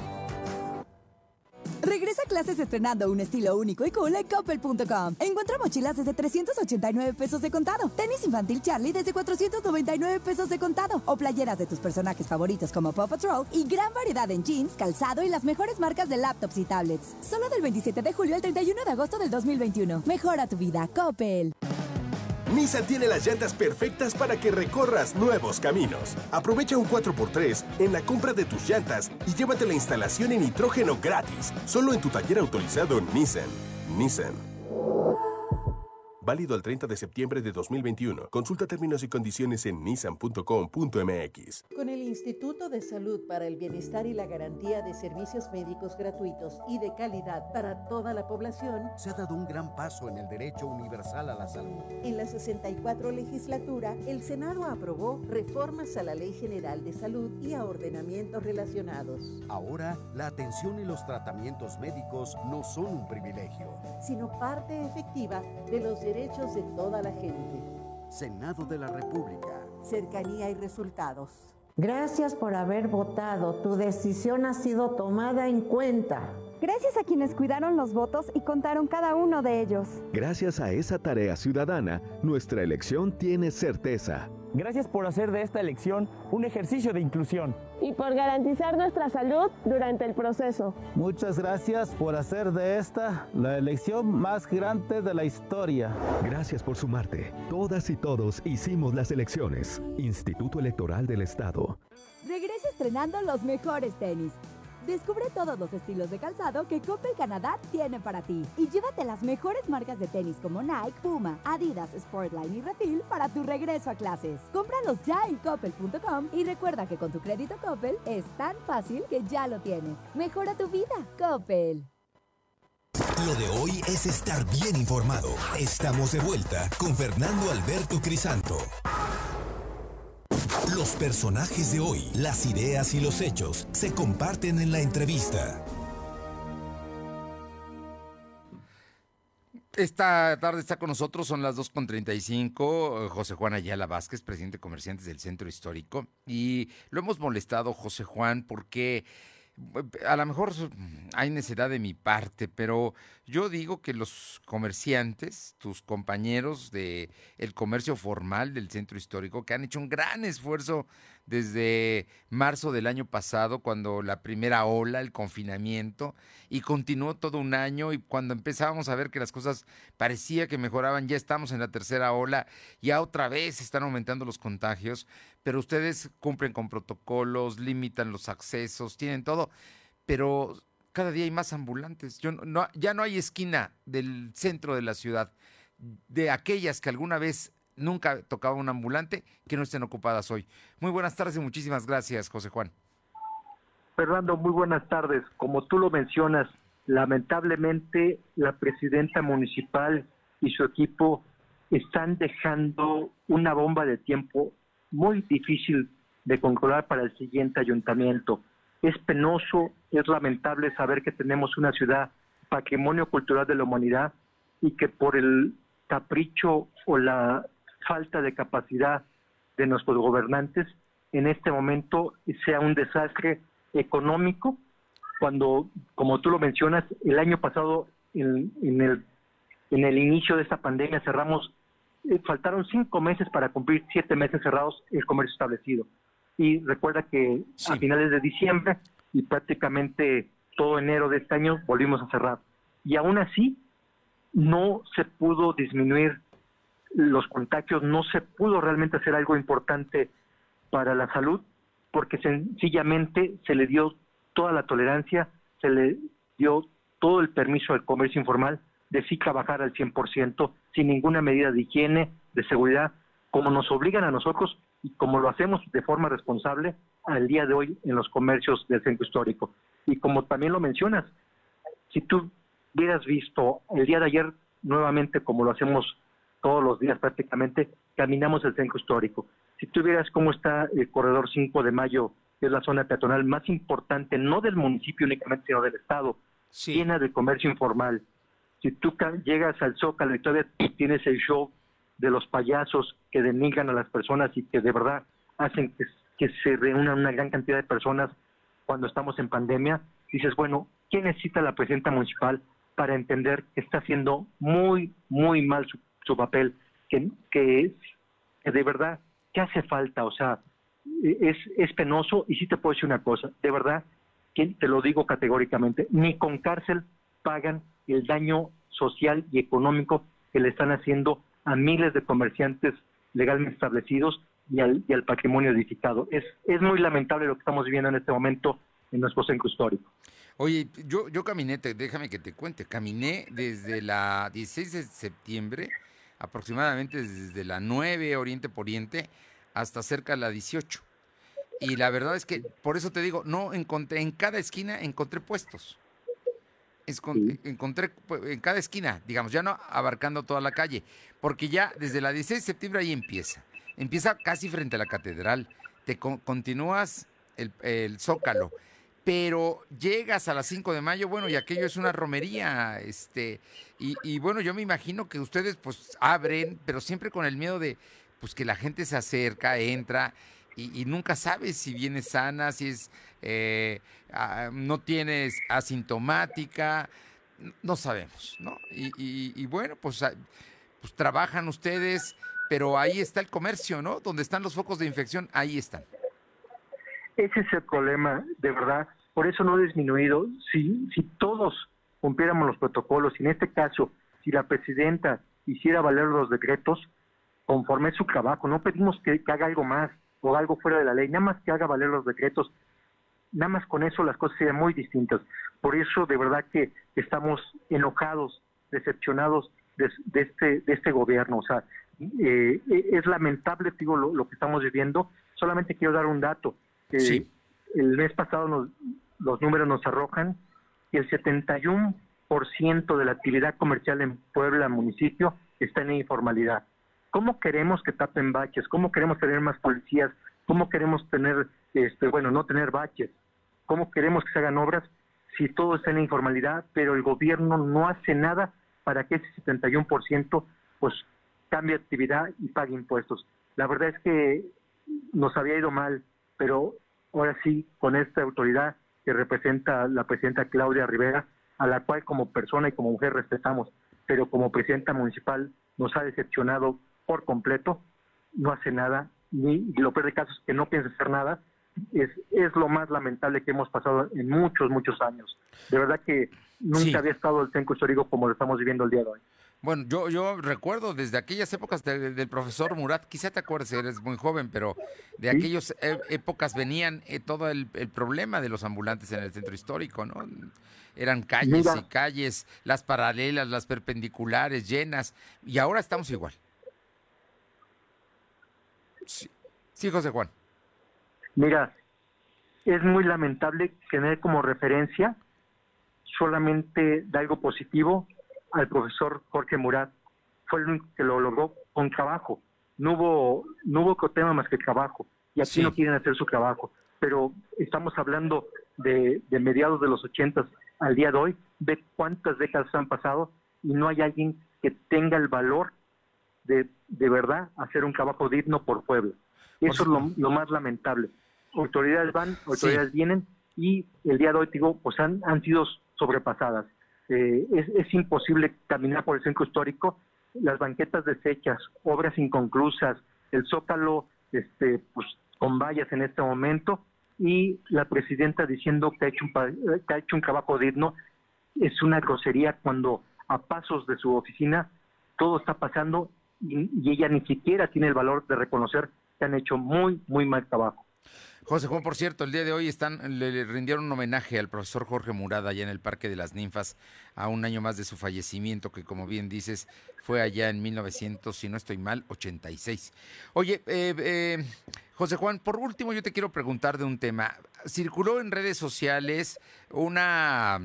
Regresa a clases estrenando un estilo único y cool en Coppel.com. Encuentra mochilas desde 389 pesos de contado, tenis infantil Charlie desde 499 pesos de contado, o playeras de tus personajes favoritos como Paw y gran variedad en jeans, calzado y las mejores marcas de laptops y tablets. Solo del 27 de julio al 31 de agosto del 2021. Mejora tu vida, Coppel.
Nissan tiene las llantas perfectas para que recorras nuevos caminos. Aprovecha un 4x3 en la compra de tus llantas y llévate la instalación en nitrógeno gratis, solo en tu taller autorizado Nissan. Nissan. Válido al 30 de septiembre de 2021. Consulta términos y condiciones en nissan.com.mx.
Con el Instituto de Salud para el Bienestar y la Garantía de Servicios Médicos Gratuitos y de Calidad para toda la población,
se ha dado un gran paso en el derecho universal a la salud.
En la 64 legislatura, el Senado aprobó reformas a la Ley General de Salud y a ordenamientos relacionados.
Ahora, la atención y los tratamientos médicos no son un privilegio,
sino parte efectiva de los derechos de toda la gente.
Senado de la República.
Cercanía y resultados.
Gracias por haber votado. Tu decisión ha sido tomada en cuenta.
Gracias a quienes cuidaron los votos y contaron cada uno de ellos.
Gracias a esa tarea ciudadana, nuestra elección tiene certeza.
Gracias por hacer de esta elección un ejercicio de inclusión.
Y por garantizar nuestra salud durante el proceso.
Muchas gracias por hacer de esta la elección más grande de la historia.
Gracias por sumarte. Todas y todos hicimos las elecciones. Instituto Electoral del Estado.
Regresa estrenando los mejores tenis. Descubre todos los estilos de calzado que Coppel Canadá tiene para ti y llévate las mejores marcas de tenis como Nike, Puma, Adidas, Sportline y Refil para tu regreso a clases. Cómpralos ya en coppel.com y recuerda que con tu crédito Coppel es tan fácil que ya lo tienes. Mejora tu vida, Coppel.
Lo de hoy es estar bien informado. Estamos de vuelta con Fernando Alberto Crisanto. Los personajes de hoy, las ideas y los hechos se comparten en la entrevista.
Esta tarde está con nosotros, son las 2.35, José Juan Ayala Vázquez, presidente de comerciantes del Centro Histórico. Y lo hemos molestado, José Juan, porque a lo mejor hay necesidad de mi parte, pero yo digo que los comerciantes, tus compañeros de el comercio formal del centro histórico, que han hecho un gran esfuerzo desde marzo del año pasado, cuando la primera ola, el confinamiento, y continuó todo un año, y cuando empezábamos a ver que las cosas parecía que mejoraban, ya estamos en la tercera ola, ya otra vez están aumentando los contagios, pero ustedes cumplen con protocolos, limitan los accesos, tienen todo, pero cada día hay más ambulantes. Yo no, ya no hay esquina del centro de la ciudad de aquellas que alguna vez nunca tocaba un ambulante que no estén ocupadas hoy. Muy buenas tardes y muchísimas gracias, José Juan.
Fernando, muy buenas tardes. Como tú lo mencionas, lamentablemente la presidenta municipal y su equipo están dejando una bomba de tiempo muy difícil de controlar para el siguiente ayuntamiento. Es penoso, es lamentable saber que tenemos una ciudad patrimonio cultural de la humanidad y que por el capricho o la falta de capacidad de nuestros gobernantes en este momento sea un desastre económico cuando, como tú lo mencionas, el año pasado en, el, en el inicio de esta pandemia cerramos faltaron cinco meses para cumplir siete meses cerrados el comercio establecido. Y recuerda que a finales de diciembre y prácticamente todo enero de este año volvimos a cerrar. Y aún así no se pudo disminuir los contagios, no se pudo realmente hacer algo importante para la salud porque sencillamente se le dio toda la tolerancia, se le dio todo el permiso al comercio informal de sí trabajar al 100% sin ninguna medida de higiene, de seguridad, como nos obligan a nosotros y como lo hacemos de forma responsable al día de hoy en los comercios del centro histórico. Y como también lo mencionas, si tú hubieras visto el día de ayer nuevamente como lo hacemos todos los días prácticamente, caminamos el centro histórico. Si tú vieras cómo está el corredor 5 de mayo, que es la zona peatonal más importante, no del municipio únicamente, sino del estado, llena de comercio informal, si tú llegas al Zócalo y todavía tienes el show de los payasos que denigran a las personas y que de verdad hacen que, se reúnan una gran cantidad de personas cuando estamos en pandemia, dices, bueno, ¿qué necesita la presidenta municipal para entender que está haciendo muy, muy mal su, papel? Que, que, es, de verdad, ¿qué hace falta? O sea, es, es penoso y sí te puedo decir una cosa, de verdad, que te lo digo categóricamente, ni con cárcel pagan el daño social y económico que le están haciendo a miles de comerciantes legalmente establecidos y al, y al patrimonio edificado. Es, es muy lamentable lo que estamos viviendo en este momento en nuestro centro histórico.
Oye, yo, yo caminé, déjame que te cuente, caminé desde la 16 de septiembre, aproximadamente desde la 9 Oriente por Oriente hasta cerca de la 18. Y la verdad es que, por eso te digo, no encontré, en cada esquina encontré puestos encontré pues, en cada esquina, digamos, ya no abarcando toda la calle, porque ya desde la 16 de septiembre ahí empieza. Empieza casi frente a la catedral, te continúas el, Zócalo, pero llegas a las 5 de mayo, bueno, y aquello es una romería, este, y, y, bueno, yo me imagino que ustedes pues abren, pero siempre con el miedo de pues que la gente se acerca, entra, y, nunca sabes si viene sana, si es eh, ah, no tienes asintomática, no sabemos, ¿no? Y, bueno, pues, ah, pues trabajan ustedes, pero ahí está el comercio, ¿no? Donde están los focos de infección, ahí están.
Ese es el problema, de verdad. Por eso no ha disminuido. Si, si todos cumpliéramos los protocolos, y en este caso, si la presidenta hiciera valer los decretos, conforme su trabajo, no pedimos que haga algo más, o algo fuera de la ley, nada más que haga valer los decretos, nada más con eso las cosas serían muy distintas. Por eso de verdad que estamos enojados, decepcionados de, este, de este gobierno. O sea, eh, es lamentable, digo, lo, que estamos viviendo. Solamente quiero dar un dato. El mes pasado los números nos arrojan que el 71% de la actividad comercial en Puebla, municipio, está en informalidad. ¿Cómo queremos que tapen baches? ¿Cómo queremos tener más policías? ¿Cómo queremos tener, este, bueno, no tener baches? ¿Cómo queremos que se hagan obras si todo está en informalidad, pero el gobierno no hace nada para que ese 71% pues cambie actividad y pague impuestos? La verdad es que nos había ido mal, pero ahora sí, con esta autoridad que representa la presidenta Claudia Rivera, a la cual como persona y como mujer respetamos, pero como presidenta municipal nos ha decepcionado por completo, no hace nada, ni lo peor de caso es que no piensa hacer nada, es, es lo más lamentable que hemos pasado en muchos, muchos años. De verdad que nunca había estado el centro histórico como lo estamos viviendo el día de hoy.
Bueno, yo, yo recuerdo desde aquellas épocas del profesor Murat, quizá te acuerdes, eres muy joven, pero de aquellas e, épocas venían eh, todo el, problema de los ambulantes en el centro histórico, ¿no? Eran calles y calles, las paralelas, las perpendiculares, llenas, y ahora estamos igual. Sí, José Juan.
Mira, es muy lamentable tener como referencia solamente de algo positivo al profesor Jorge Murat. Fue el único que lo logró con trabajo. No hubo, no hubo otro tema más que trabajo. Y aquí no quieren hacer su trabajo. Pero estamos hablando de, mediados de los ochentas al día de hoy. Ve cuántas décadas han pasado y no hay alguien que tenga el valor de, de verdad hacer un trabajo digno por pueblo. Eso es lo, más lamentable. Autoridades van, autoridades vienen y el día de hoy, digo, pues han, han sido sobrepasadas. Eh, es, imposible caminar por el centro histórico, las banquetas deshechas, obras inconclusas, el zócalo este, pues, con vallas en este momento y la presidenta diciendo que ha hecho un, que ha hecho un trabajo digno, es una grosería cuando a pasos de su oficina todo está pasando y, ella ni siquiera tiene el valor de reconocer que han hecho muy, muy mal trabajo.
José Juan, por cierto, el día de hoy están, le, rindieron un homenaje al profesor Jorge Murada allá en el Parque de las Ninfas a un año más de su fallecimiento, que como bien dices, fue allá en 1900, si no estoy mal, 86. Oye, eh, eh, José Juan, por último yo te quiero preguntar de un tema. Circuló en redes sociales una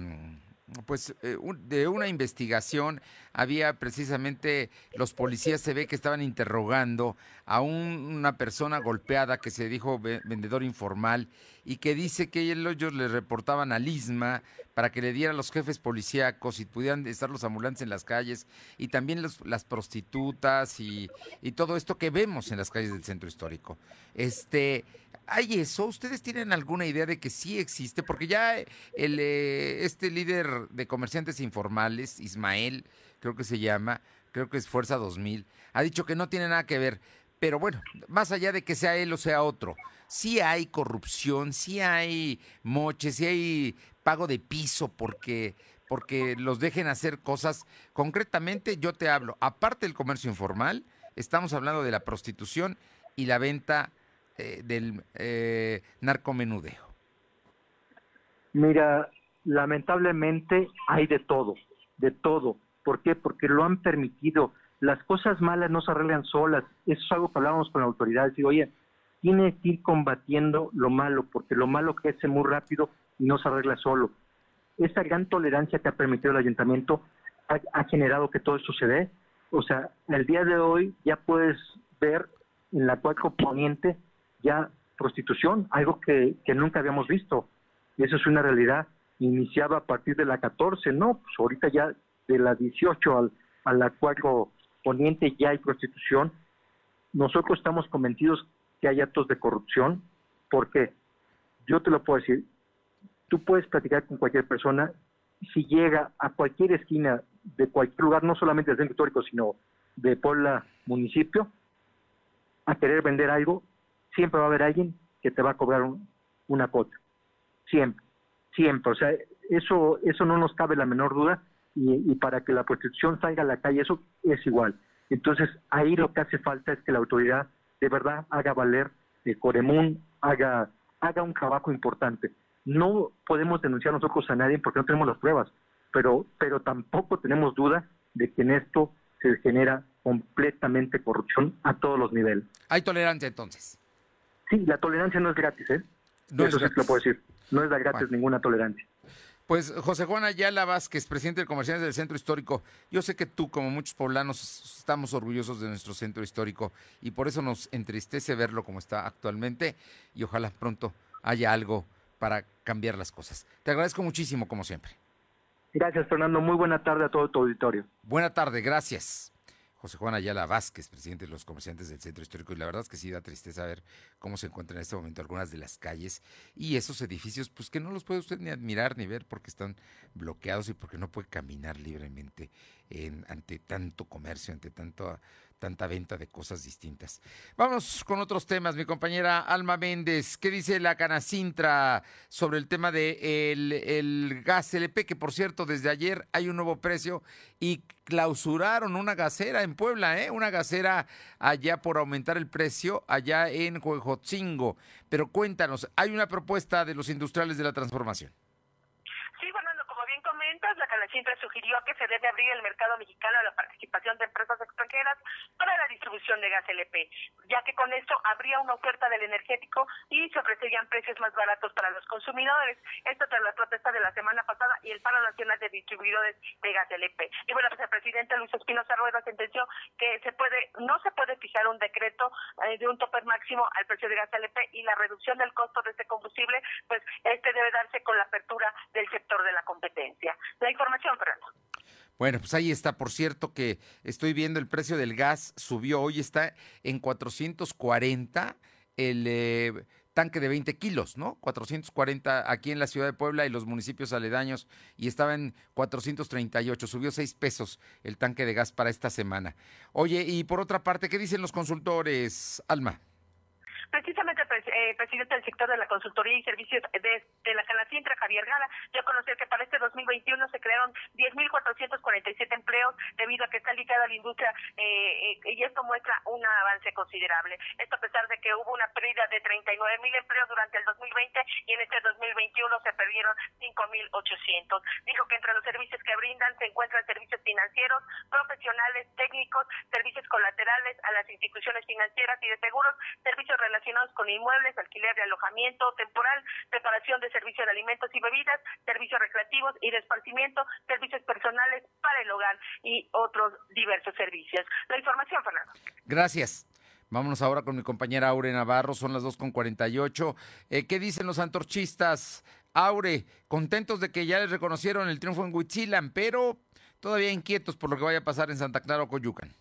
pues eh, de una investigación había precisamente los policías se ve que estaban interrogando a una persona golpeada que se dijo vendedor informal y que dice que ellos le reportaban al ISMA para que le diera a los jefes policíacos y pudieran estar los ambulantes en las calles y también las prostitutas y, y todo esto que vemos en las calles del centro histórico. Este, ¿Hay eso? ¿Ustedes tienen alguna idea de que sí existe? Porque ya el, eh, este líder de comerciantes informales, Ismael, creo que se llama, creo que es Fuerza 2000, ha dicho que no tiene nada que ver. Pero bueno, más allá de que sea él o sea otro, sí hay corrupción, sí hay moches, sí hay pago de piso porque porque los dejen hacer cosas. Concretamente, yo te hablo, aparte del comercio informal, estamos hablando de la prostitución y la venta eh, del eh, narcomenudeo?
Mira, lamentablemente hay de todo, de todo. ¿Por qué? Porque lo han permitido. Las cosas malas no se arreglan solas. Eso es algo que hablábamos con la autoridad. Y oye, tiene que ir combatiendo lo malo, porque lo malo crece muy rápido y no se arregla solo. Esa gran tolerancia que ha permitido el ayuntamiento ha, generado que todo esto se dé. O sea, el día de hoy ya puedes ver en la cual Poniente ya prostitución, algo que, nunca habíamos visto. Y eso es una realidad. Iniciaba a partir de la 14, no, pues ahorita ya de la 18 al, a la 4 poniente ya hay prostitución. Nosotros estamos convencidos que hay actos de corrupción, porque yo te lo puedo decir, tú puedes platicar con cualquier persona, si llega a cualquier esquina de cualquier lugar, no solamente del centro histórico, sino de Puebla municipio, a querer vender algo, siempre va a haber alguien que te va a cobrar una cuota. Siempre, siempre. O sea, eso, eso no nos cabe la menor duda y, para que la prostitución salga a la calle, eso es igual. Entonces, ahí lo que hace falta es que la autoridad de verdad haga valer el Coremún, haga, haga un trabajo importante. No podemos denunciar nosotros a nadie porque no tenemos las pruebas, pero, pero tampoco tenemos duda de que en esto se genera completamente corrupción a todos los niveles.
Hay tolerancia entonces.
Sí, la tolerancia no es gratis, ¿eh? Eso sí lo puedo decir. No es la gratis ninguna tolerancia.
Pues José Juan Ayala Vázquez, presidente de Comerciantes del Centro Histórico, yo sé que tú, como muchos poblanos, estamos orgullosos de nuestro centro histórico y por eso nos entristece verlo como está actualmente y ojalá pronto haya algo para cambiar las cosas. Te agradezco muchísimo, como siempre.
Gracias, Fernando. Muy buena tarde a todo tu auditorio.
Buena tarde, gracias. José Juan Ayala Vázquez, presidente de los comerciantes del centro histórico, y la verdad es que sí da tristeza ver cómo se encuentran en este momento algunas de las calles y esos edificios, pues que no los puede usted ni admirar ni ver porque están bloqueados y porque no puede caminar libremente en, ante tanto comercio, ante tanto tanta venta de cosas distintas. Vamos con otros temas. Mi compañera Alma Méndez, ¿qué dice la Canacintra sobre el tema de el, gas LP? Que por cierto, desde ayer hay un nuevo precio y clausuraron una gasera en Puebla, ¿eh? Una gasera allá por aumentar el precio, allá en Huejotzingo. Pero cuéntanos, hay una propuesta de los industriales de la transformación
la Canacintra sugirió que se debe abrir el mercado mexicano a la participación de empresas extranjeras para la distribución de gas LP, ya que con esto habría una oferta del energético y se ofrecerían precios más baratos para los consumidores. Esto tras la protesta de la semana pasada y el paro nacional de distribuidores de gas LP. Y bueno, pues el presidente Luis Espinosa Rueda sentenció que se puede, no se puede fijar un decreto eh, de un tope máximo al precio de gas LP y la reducción del costo de este combustible, pues este debe darse con la apertura del sector de la competencia la información, Fernando.
Bueno, pues ahí está. Por cierto que estoy viendo el precio del gas subió. Hoy está en 440 el eh, tanque de 20 kilos, ¿no? 440 aquí en la ciudad de Puebla y los municipios aledaños. Y estaba en 438. Subió 6 pesos el tanque de gas para esta semana. Oye, y por otra parte, ¿qué dicen los consultores, Alma?
Precisamente eh, presidente del sector de la consultoría y servicios de, la Canacintra, Javier Gala, dio a conocer que para este 2021 se crearon 10.447 empleos debido a que está ligada a la industria eh, eh, y esto muestra un avance considerable. Esto a pesar de que hubo una pérdida de 39.000 empleos durante el 2020 y en este 2021 se perdieron 5.800. Dijo que entre los servicios que brindan se encuentran servicios financieros, profesionales, técnicos, servicios colaterales a las instituciones financieras y de seguros, servicios relacionados con inmuebles, alquiler de alojamiento temporal, preparación de servicios de alimentos y bebidas, servicios recreativos y de esparcimiento, servicios personales para el hogar y otros diversos servicios. La información, Fernando.
Gracias. Vámonos ahora con mi compañera Aure Navarro, son las 2.48. Eh, ¿Qué dicen los antorchistas? Aure, contentos de que ya les reconocieron el triunfo en Huitzilan, pero todavía inquietos por lo que vaya a pasar en Santa Clara o Coyucan.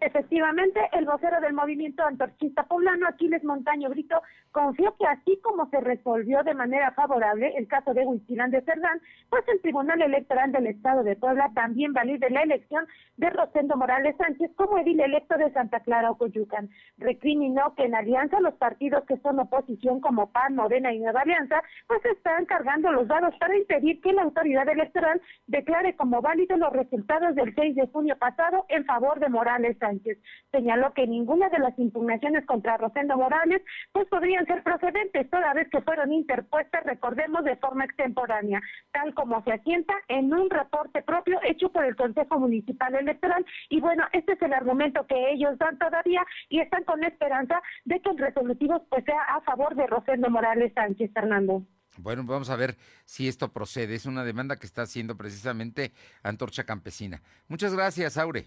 Efectivamente, el vocero del movimiento antorchista poblano, Aquiles Montaño Brito, confió que así como se resolvió de manera favorable el caso de Huichilán de Cerdán, pues el Tribunal Electoral del Estado de Puebla también valide la elección de Rosendo Morales Sánchez como edil electo de Santa Clara Ocoyucan. Recriminó que en alianza los partidos que son oposición como PAN, Morena y Nueva Alianza, pues están cargando los dados para impedir que la autoridad electoral declare como válidos los resultados del 6 de junio pasado en favor de Morales Sánchez. Señaló que ninguna de las impugnaciones contra Rosendo Morales pues podrían ser procedentes toda vez que fueron interpuestas, recordemos, de forma extemporánea, tal como se asienta en un reporte propio hecho por el Consejo Municipal Electoral. Y bueno, este es el argumento que ellos dan todavía y están con esperanza de que el resolutivo pues sea a favor de Rosendo Morales Sánchez Fernando.
Bueno, vamos a ver si esto procede. Es una demanda que está haciendo precisamente Antorcha Campesina. Muchas gracias, Aure.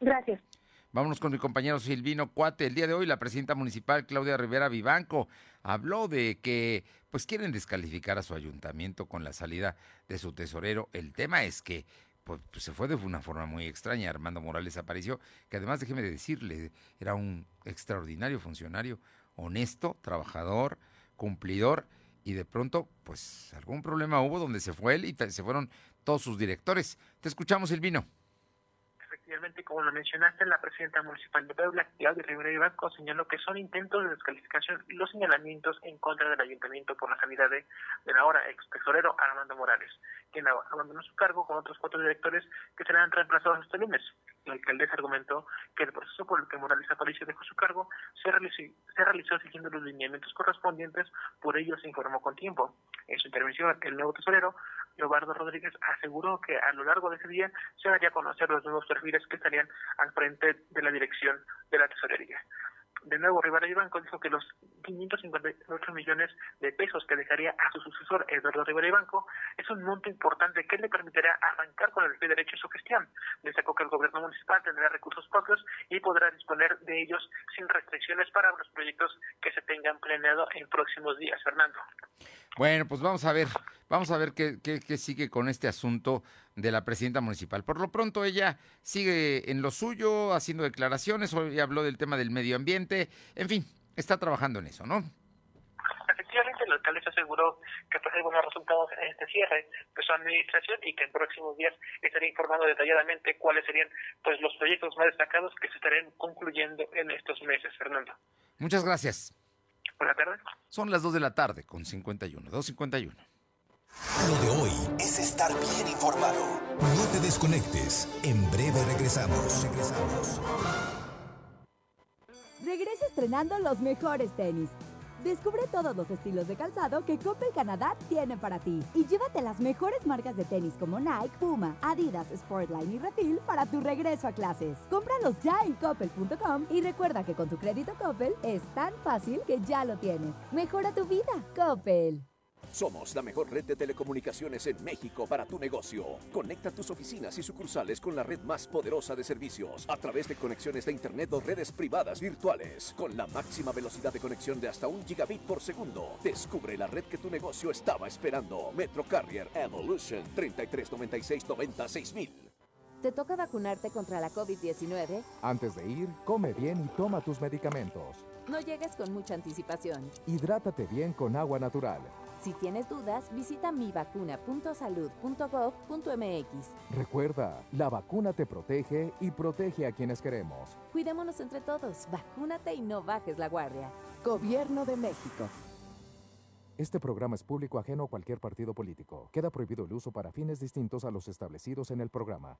Gracias.
Vámonos con mi compañero Silvino Cuate. El día de hoy la presidenta municipal Claudia Rivera Vivanco habló de que pues quieren descalificar a su ayuntamiento con la salida de su tesorero. El tema es que pues, se fue de una forma muy extraña. Armando Morales apareció, que además déjeme decirle, era un extraordinario funcionario, honesto, trabajador, cumplidor, y de pronto, pues algún problema hubo donde se fue él y se fueron todos sus directores. Te escuchamos, Silvino
efectivamente, como lo mencionaste, la presidenta municipal de Puebla, Claudia Rivera Ibanco, señaló que son intentos de descalificación y los señalamientos en contra del ayuntamiento por la salida de, del ahora ex tesorero Armando Morales, quien abandonó su cargo con otros cuatro directores que serán reemplazados este lunes. La alcaldesa argumentó que el proceso por el que Morales apareció dejó su cargo se realizó, se realizó siguiendo los lineamientos correspondientes, por ello se informó con tiempo. En su intervención, el nuevo tesorero, Leobardo Rodríguez, aseguró que a lo largo de ese día se daría a conocer los nuevos perfiles que estarían al frente de la dirección de la tesorería. De nuevo Rivera Banco dijo que los 558 millones de pesos que dejaría a su sucesor Eduardo Rivera Banco es un monto importante que le permitirá arrancar con el pie derecho su gestión. Destacó que el gobierno municipal tendrá recursos propios y podrá disponer de ellos sin restricciones para los proyectos que se tengan planeado en próximos días, Fernando.
Bueno, pues vamos a ver, vamos a ver qué, qué, qué, sigue con este asunto de la presidenta municipal. Por lo pronto ella sigue en lo suyo, haciendo declaraciones, hoy habló del tema del medio ambiente, en fin, está trabajando en eso, ¿no?
Efectivamente, el alcalde se aseguró que hay buenos resultados en este cierre de su administración y que en próximos días estaría informando detalladamente cuáles serían pues los proyectos más destacados que se estarían concluyendo en estos meses, Fernando.
Muchas gracias.
Buenas tardes.
Son las 2 de la tarde con 51, 2.51.
Lo de hoy es estar bien informado. No te desconectes. En breve regresamos. Regresamos.
Regresa estrenando los mejores tenis. Descubre todos los estilos de calzado que Coppel Canadá tiene para ti y llévate las mejores marcas de tenis como Nike, Puma, Adidas, Sportline y Refil para tu regreso a clases. Cómpralos ya en coppel.com y recuerda que con tu crédito Coppel es tan fácil que ya lo tienes. Mejora tu vida, Coppel.
Somos la mejor red de telecomunicaciones en México para tu negocio. Conecta tus oficinas y sucursales con la red más poderosa de servicios a través de conexiones de Internet o redes privadas virtuales. Con la máxima velocidad de conexión de hasta un gigabit por segundo. Descubre la red que tu negocio estaba esperando. Metro Carrier Evolution 3396 96000.
¿Te toca vacunarte contra la COVID-19?
Antes de ir, come bien y toma tus medicamentos.
No llegues con mucha anticipación.
Hidrátate bien con agua natural.
Si tienes dudas, visita mivacuna.salud.gov.mx.
Recuerda, la vacuna te protege y protege a quienes queremos.
Cuidémonos entre todos, vacúnate y no bajes la guardia.
Gobierno de México.
Este programa es público ajeno a cualquier partido político. Queda prohibido el uso para fines distintos a los establecidos en el programa.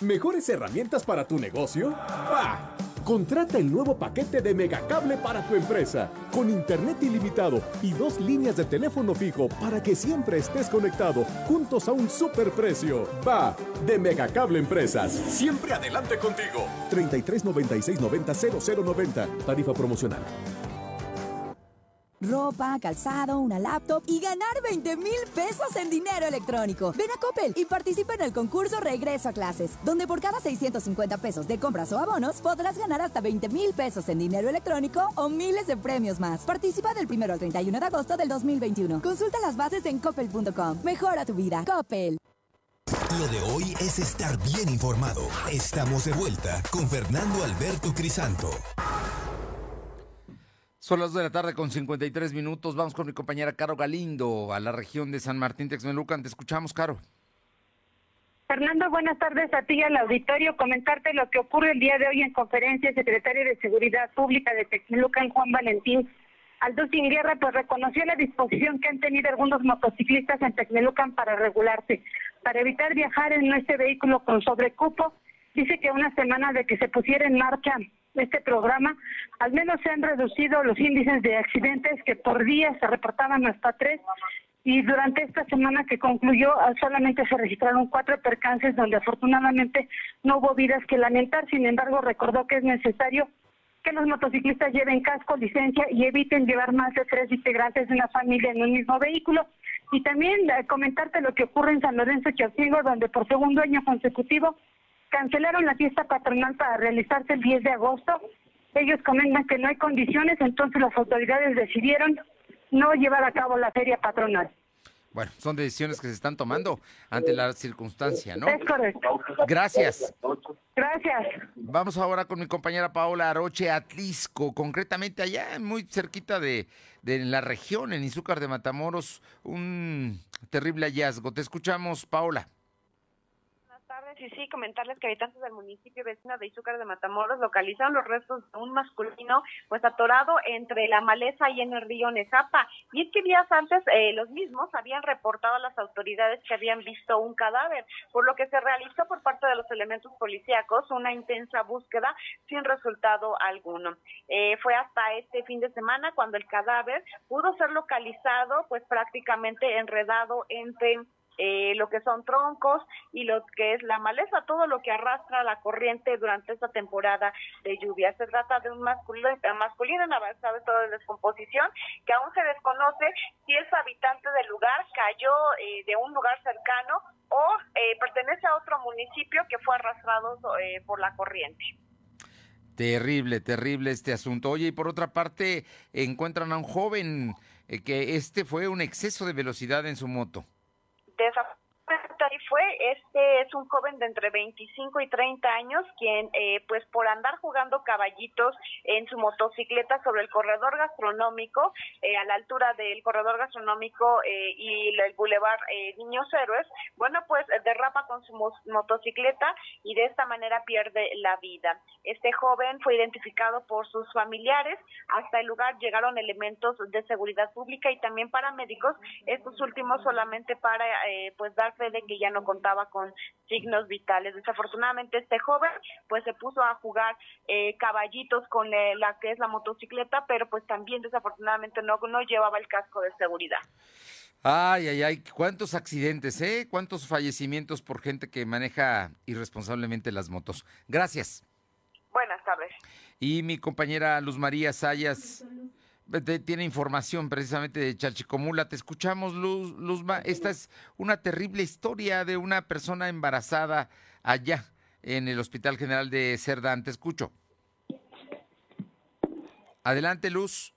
¿Mejores herramientas para tu negocio? ¡Ah! Contrata el nuevo paquete de Megacable para tu empresa, con internet ilimitado y dos líneas de teléfono fijo para que siempre estés conectado, juntos a un superprecio. Va, de Megacable Empresas. Siempre adelante contigo. 33 96 90 0090. Tarifa promocional.
Ropa, calzado, una laptop y ganar 20 mil pesos en dinero electrónico. Ven a Coppel y participa en el concurso Regreso a Clases, donde por cada 650 pesos de compras o abonos podrás ganar hasta 20 mil pesos en dinero electrónico o miles de premios más. Participa del 1 al 31 de agosto del 2021. Consulta las bases en coppel.com. Mejora tu vida. Coppel.
Lo de hoy es estar bien informado. Estamos de vuelta con Fernando Alberto Crisanto.
Son las 2 de la tarde con 53 minutos. Vamos con mi compañera Caro Galindo a la región de San Martín Texmelucan. Te escuchamos, Caro.
Fernando, buenas tardes a ti y al auditorio. Comentarte lo que ocurre el día de hoy en conferencia. Secretario de Seguridad Pública de Texmelucan, Juan Valentín Aldo Sin Guerra, pues reconoció la disposición que han tenido algunos motociclistas en Texmelucan para regularse, para evitar viajar en este vehículo con sobrecupo. Dice que una semana de que se pusiera en marcha este programa, al menos se han reducido los índices de accidentes que por día se reportaban hasta tres y durante esta semana que concluyó solamente se registraron cuatro percances donde afortunadamente no hubo vidas que lamentar, sin embargo recordó que es necesario que los motociclistas lleven casco, licencia y eviten llevar más de tres integrantes de una familia en un mismo vehículo. Y también eh, comentarte lo que ocurre en San Lorenzo Chapingo, donde por segundo año consecutivo cancelaron la fiesta patronal para realizarse el 10 de agosto. Ellos comentan que no hay condiciones, entonces las autoridades decidieron no llevar a cabo la feria patronal.
Bueno, son decisiones que se están tomando ante la circunstancia, ¿no?
Es correcto.
Gracias.
Gracias.
Vamos ahora con mi compañera Paola Aroche Atlisco, concretamente allá muy cerquita de, de la región, en Izúcar de Matamoros, un terrible hallazgo. Te escuchamos, Paola
y sí, comentarles que habitantes del municipio vecino de Izúcar de Matamoros localizaron los restos de un masculino pues atorado entre la maleza y en el río Nezapa. Y es que días antes eh, los mismos habían reportado a las autoridades que habían visto un cadáver, por lo que se realizó por parte de los elementos policíacos una intensa búsqueda sin resultado alguno. Eh, fue hasta este fin de semana cuando el cadáver pudo ser localizado pues prácticamente enredado entre eh, lo que son troncos y lo que es la maleza, todo lo que arrastra la corriente durante esta temporada de lluvia. Se trata de un masculino, masculino en avanzado estado de descomposición que aún se desconoce si es habitante del lugar, cayó eh, de un lugar cercano o eh, pertenece a otro municipio que fue arrastrado por la corriente.
Terrible, terrible este asunto. Oye, y por otra parte, encuentran a un joven que este fue un exceso de velocidad en su moto
ahí este es un joven de entre 25 y 30 años quien eh, pues por andar jugando caballitos en su motocicleta sobre el corredor gastronómico, eh, a la altura del corredor gastronómico eh, y el bulevar Niños Héroes, bueno pues derrapa con su motocicleta y de esta manera pierde la vida. Este joven fue identificado por sus familiares, hasta el lugar llegaron elementos de seguridad pública y también paramédicos, estos últimos solamente para pues dar fe de que ya no contaba con signos vitales. Desafortunadamente este joven pues se puso a jugar eh, caballitos con eh, la que es la motocicleta, pero pues también desafortunadamente no, no llevaba el casco de seguridad.
Ay, ay, ay, cuántos accidentes, ¿eh? Cuántos fallecimientos por gente que maneja irresponsablemente las motos. Gracias.
Buenas tardes.
Y mi compañera Luz María Sayas tiene información precisamente de Chalchicomula. Te escuchamos, Luz, Luzma. Esta es una terrible historia de una persona embarazada allá en el Hospital General de Cerdán. Te escucho. Adelante, Luz.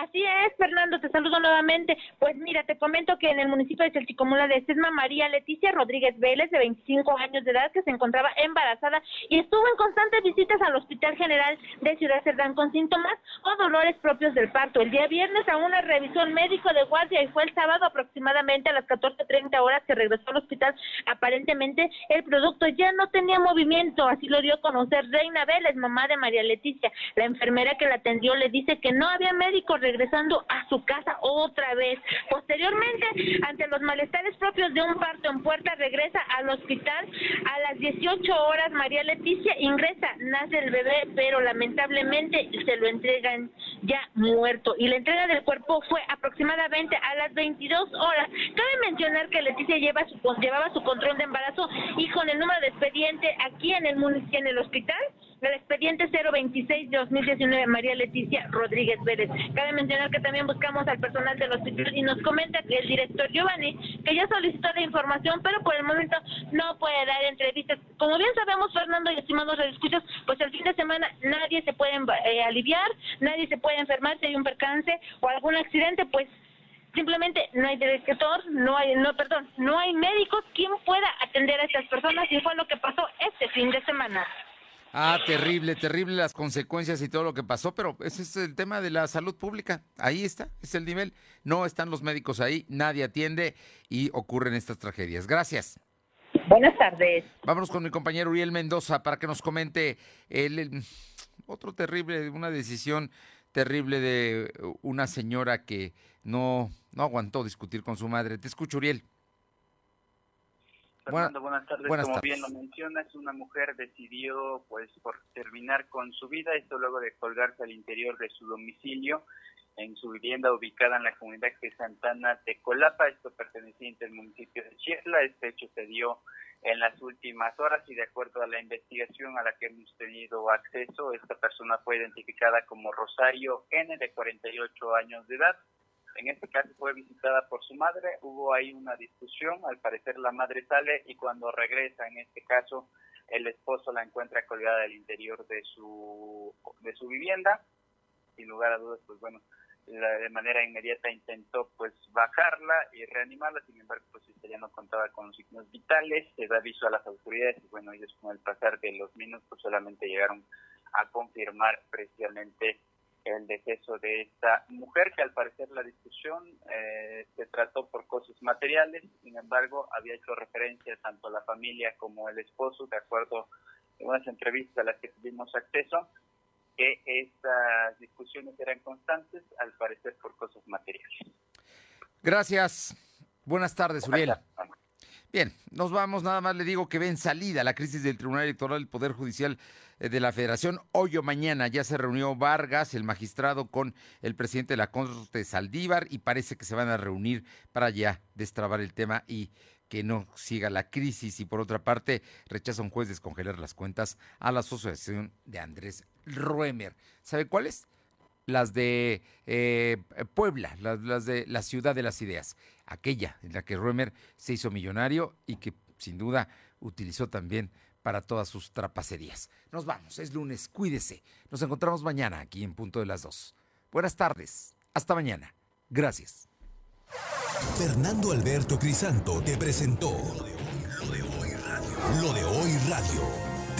Así es, Fernando, te saludo nuevamente. Pues mira, te comento que en el municipio de Chalchicomula de Sesma, María Leticia Rodríguez Vélez, de 25 años de edad, que se encontraba embarazada y estuvo en constantes visitas al Hospital General de Ciudad Cerdán con síntomas o dolores propios del parto. El día viernes a una revisión médico de guardia y fue el sábado aproximadamente a las 14.30 horas que regresó al hospital. Aparentemente el producto ya no tenía movimiento, así lo dio a conocer Reina Vélez, mamá de María Leticia. La enfermera que la atendió le dice que no había médico regresando a su casa otra vez. Posteriormente, ante los malestares propios de un parto en puerta, regresa al hospital. A las 18 horas, María Leticia ingresa, nace el bebé, pero lamentablemente se lo entregan ya muerto. Y la entrega del cuerpo fue aproximadamente a las 22 horas. Cabe mencionar que Leticia lleva su, llevaba su control de embarazo y con el número de expediente aquí en el, en el hospital el expediente 026 de 2019, María Leticia Rodríguez Pérez. Cabe mencionar que también buscamos al personal del hospital y nos comenta el director Giovanni, que ya solicitó la información, pero por el momento no puede dar entrevistas. Como bien sabemos, Fernando y estimados redescuchos, pues el fin de semana nadie se puede eh, aliviar, nadie se puede enfermar si hay un percance o algún accidente, pues simplemente no hay director, no hay, no, perdón, no hay médicos quien pueda atender a estas personas y fue lo que pasó este fin de semana.
Ah, terrible, terrible las consecuencias y todo lo que pasó, pero ese es el tema de la salud pública. Ahí está, es el nivel. No están los médicos ahí, nadie atiende y ocurren estas tragedias. Gracias.
Buenas tardes.
Vámonos con mi compañero Uriel Mendoza para que nos comente el, otro terrible, una decisión terrible de una señora que no, no aguantó discutir con su madre. Te escucho, Uriel.
Fernando, buenas tardes. Como bien lo mencionas, una mujer decidió pues por terminar con su vida, esto luego de colgarse al interior de su domicilio en su vivienda ubicada en la comunidad de Santana de Colapa, esto perteneciente al municipio de Chiesla. Este hecho se dio en las últimas horas y de acuerdo a la investigación a la que hemos tenido acceso, esta persona fue identificada como Rosario N, de 48 años de edad en este caso fue visitada por su madre, hubo ahí una discusión, al parecer la madre sale y cuando regresa, en este caso, el esposo la encuentra colgada del interior de su, de su vivienda, sin lugar a dudas, pues bueno, de manera inmediata intentó pues bajarla y reanimarla, sin embargo pues ella ya no contaba con los signos vitales, se da aviso a las autoridades y bueno, ellos con el pasar de los minutos solamente llegaron a confirmar precisamente el deceso de esta mujer, que al parecer la discusión eh, se trató por cosas materiales, sin embargo, había hecho referencia tanto a la familia como el esposo, de acuerdo en unas entrevistas a las que tuvimos acceso, que estas discusiones eran constantes, al parecer por cosas materiales.
Gracias. Buenas tardes, Uriel. Bien, nos vamos. Nada más le digo que ven salida la crisis del Tribunal Electoral del Poder Judicial de la Federación. Hoy o mañana ya se reunió Vargas, el magistrado, con el presidente de la Corte Saldívar y parece que se van a reunir para ya destrabar el tema y que no siga la crisis. Y por otra parte, rechaza un juez descongelar las cuentas a la asociación de Andrés Ruemer. ¿Sabe cuáles? Las de eh, Puebla, las, las de la ciudad de las ideas, aquella en la que Ruemer se hizo millonario y que sin duda utilizó también para todas sus trapacerías. Nos vamos, es lunes, cuídese. Nos encontramos mañana aquí en punto de las dos. Buenas tardes, hasta mañana. Gracias.
Fernando Alberto Crisanto te presentó Lo de hoy radio. Lo de hoy radio.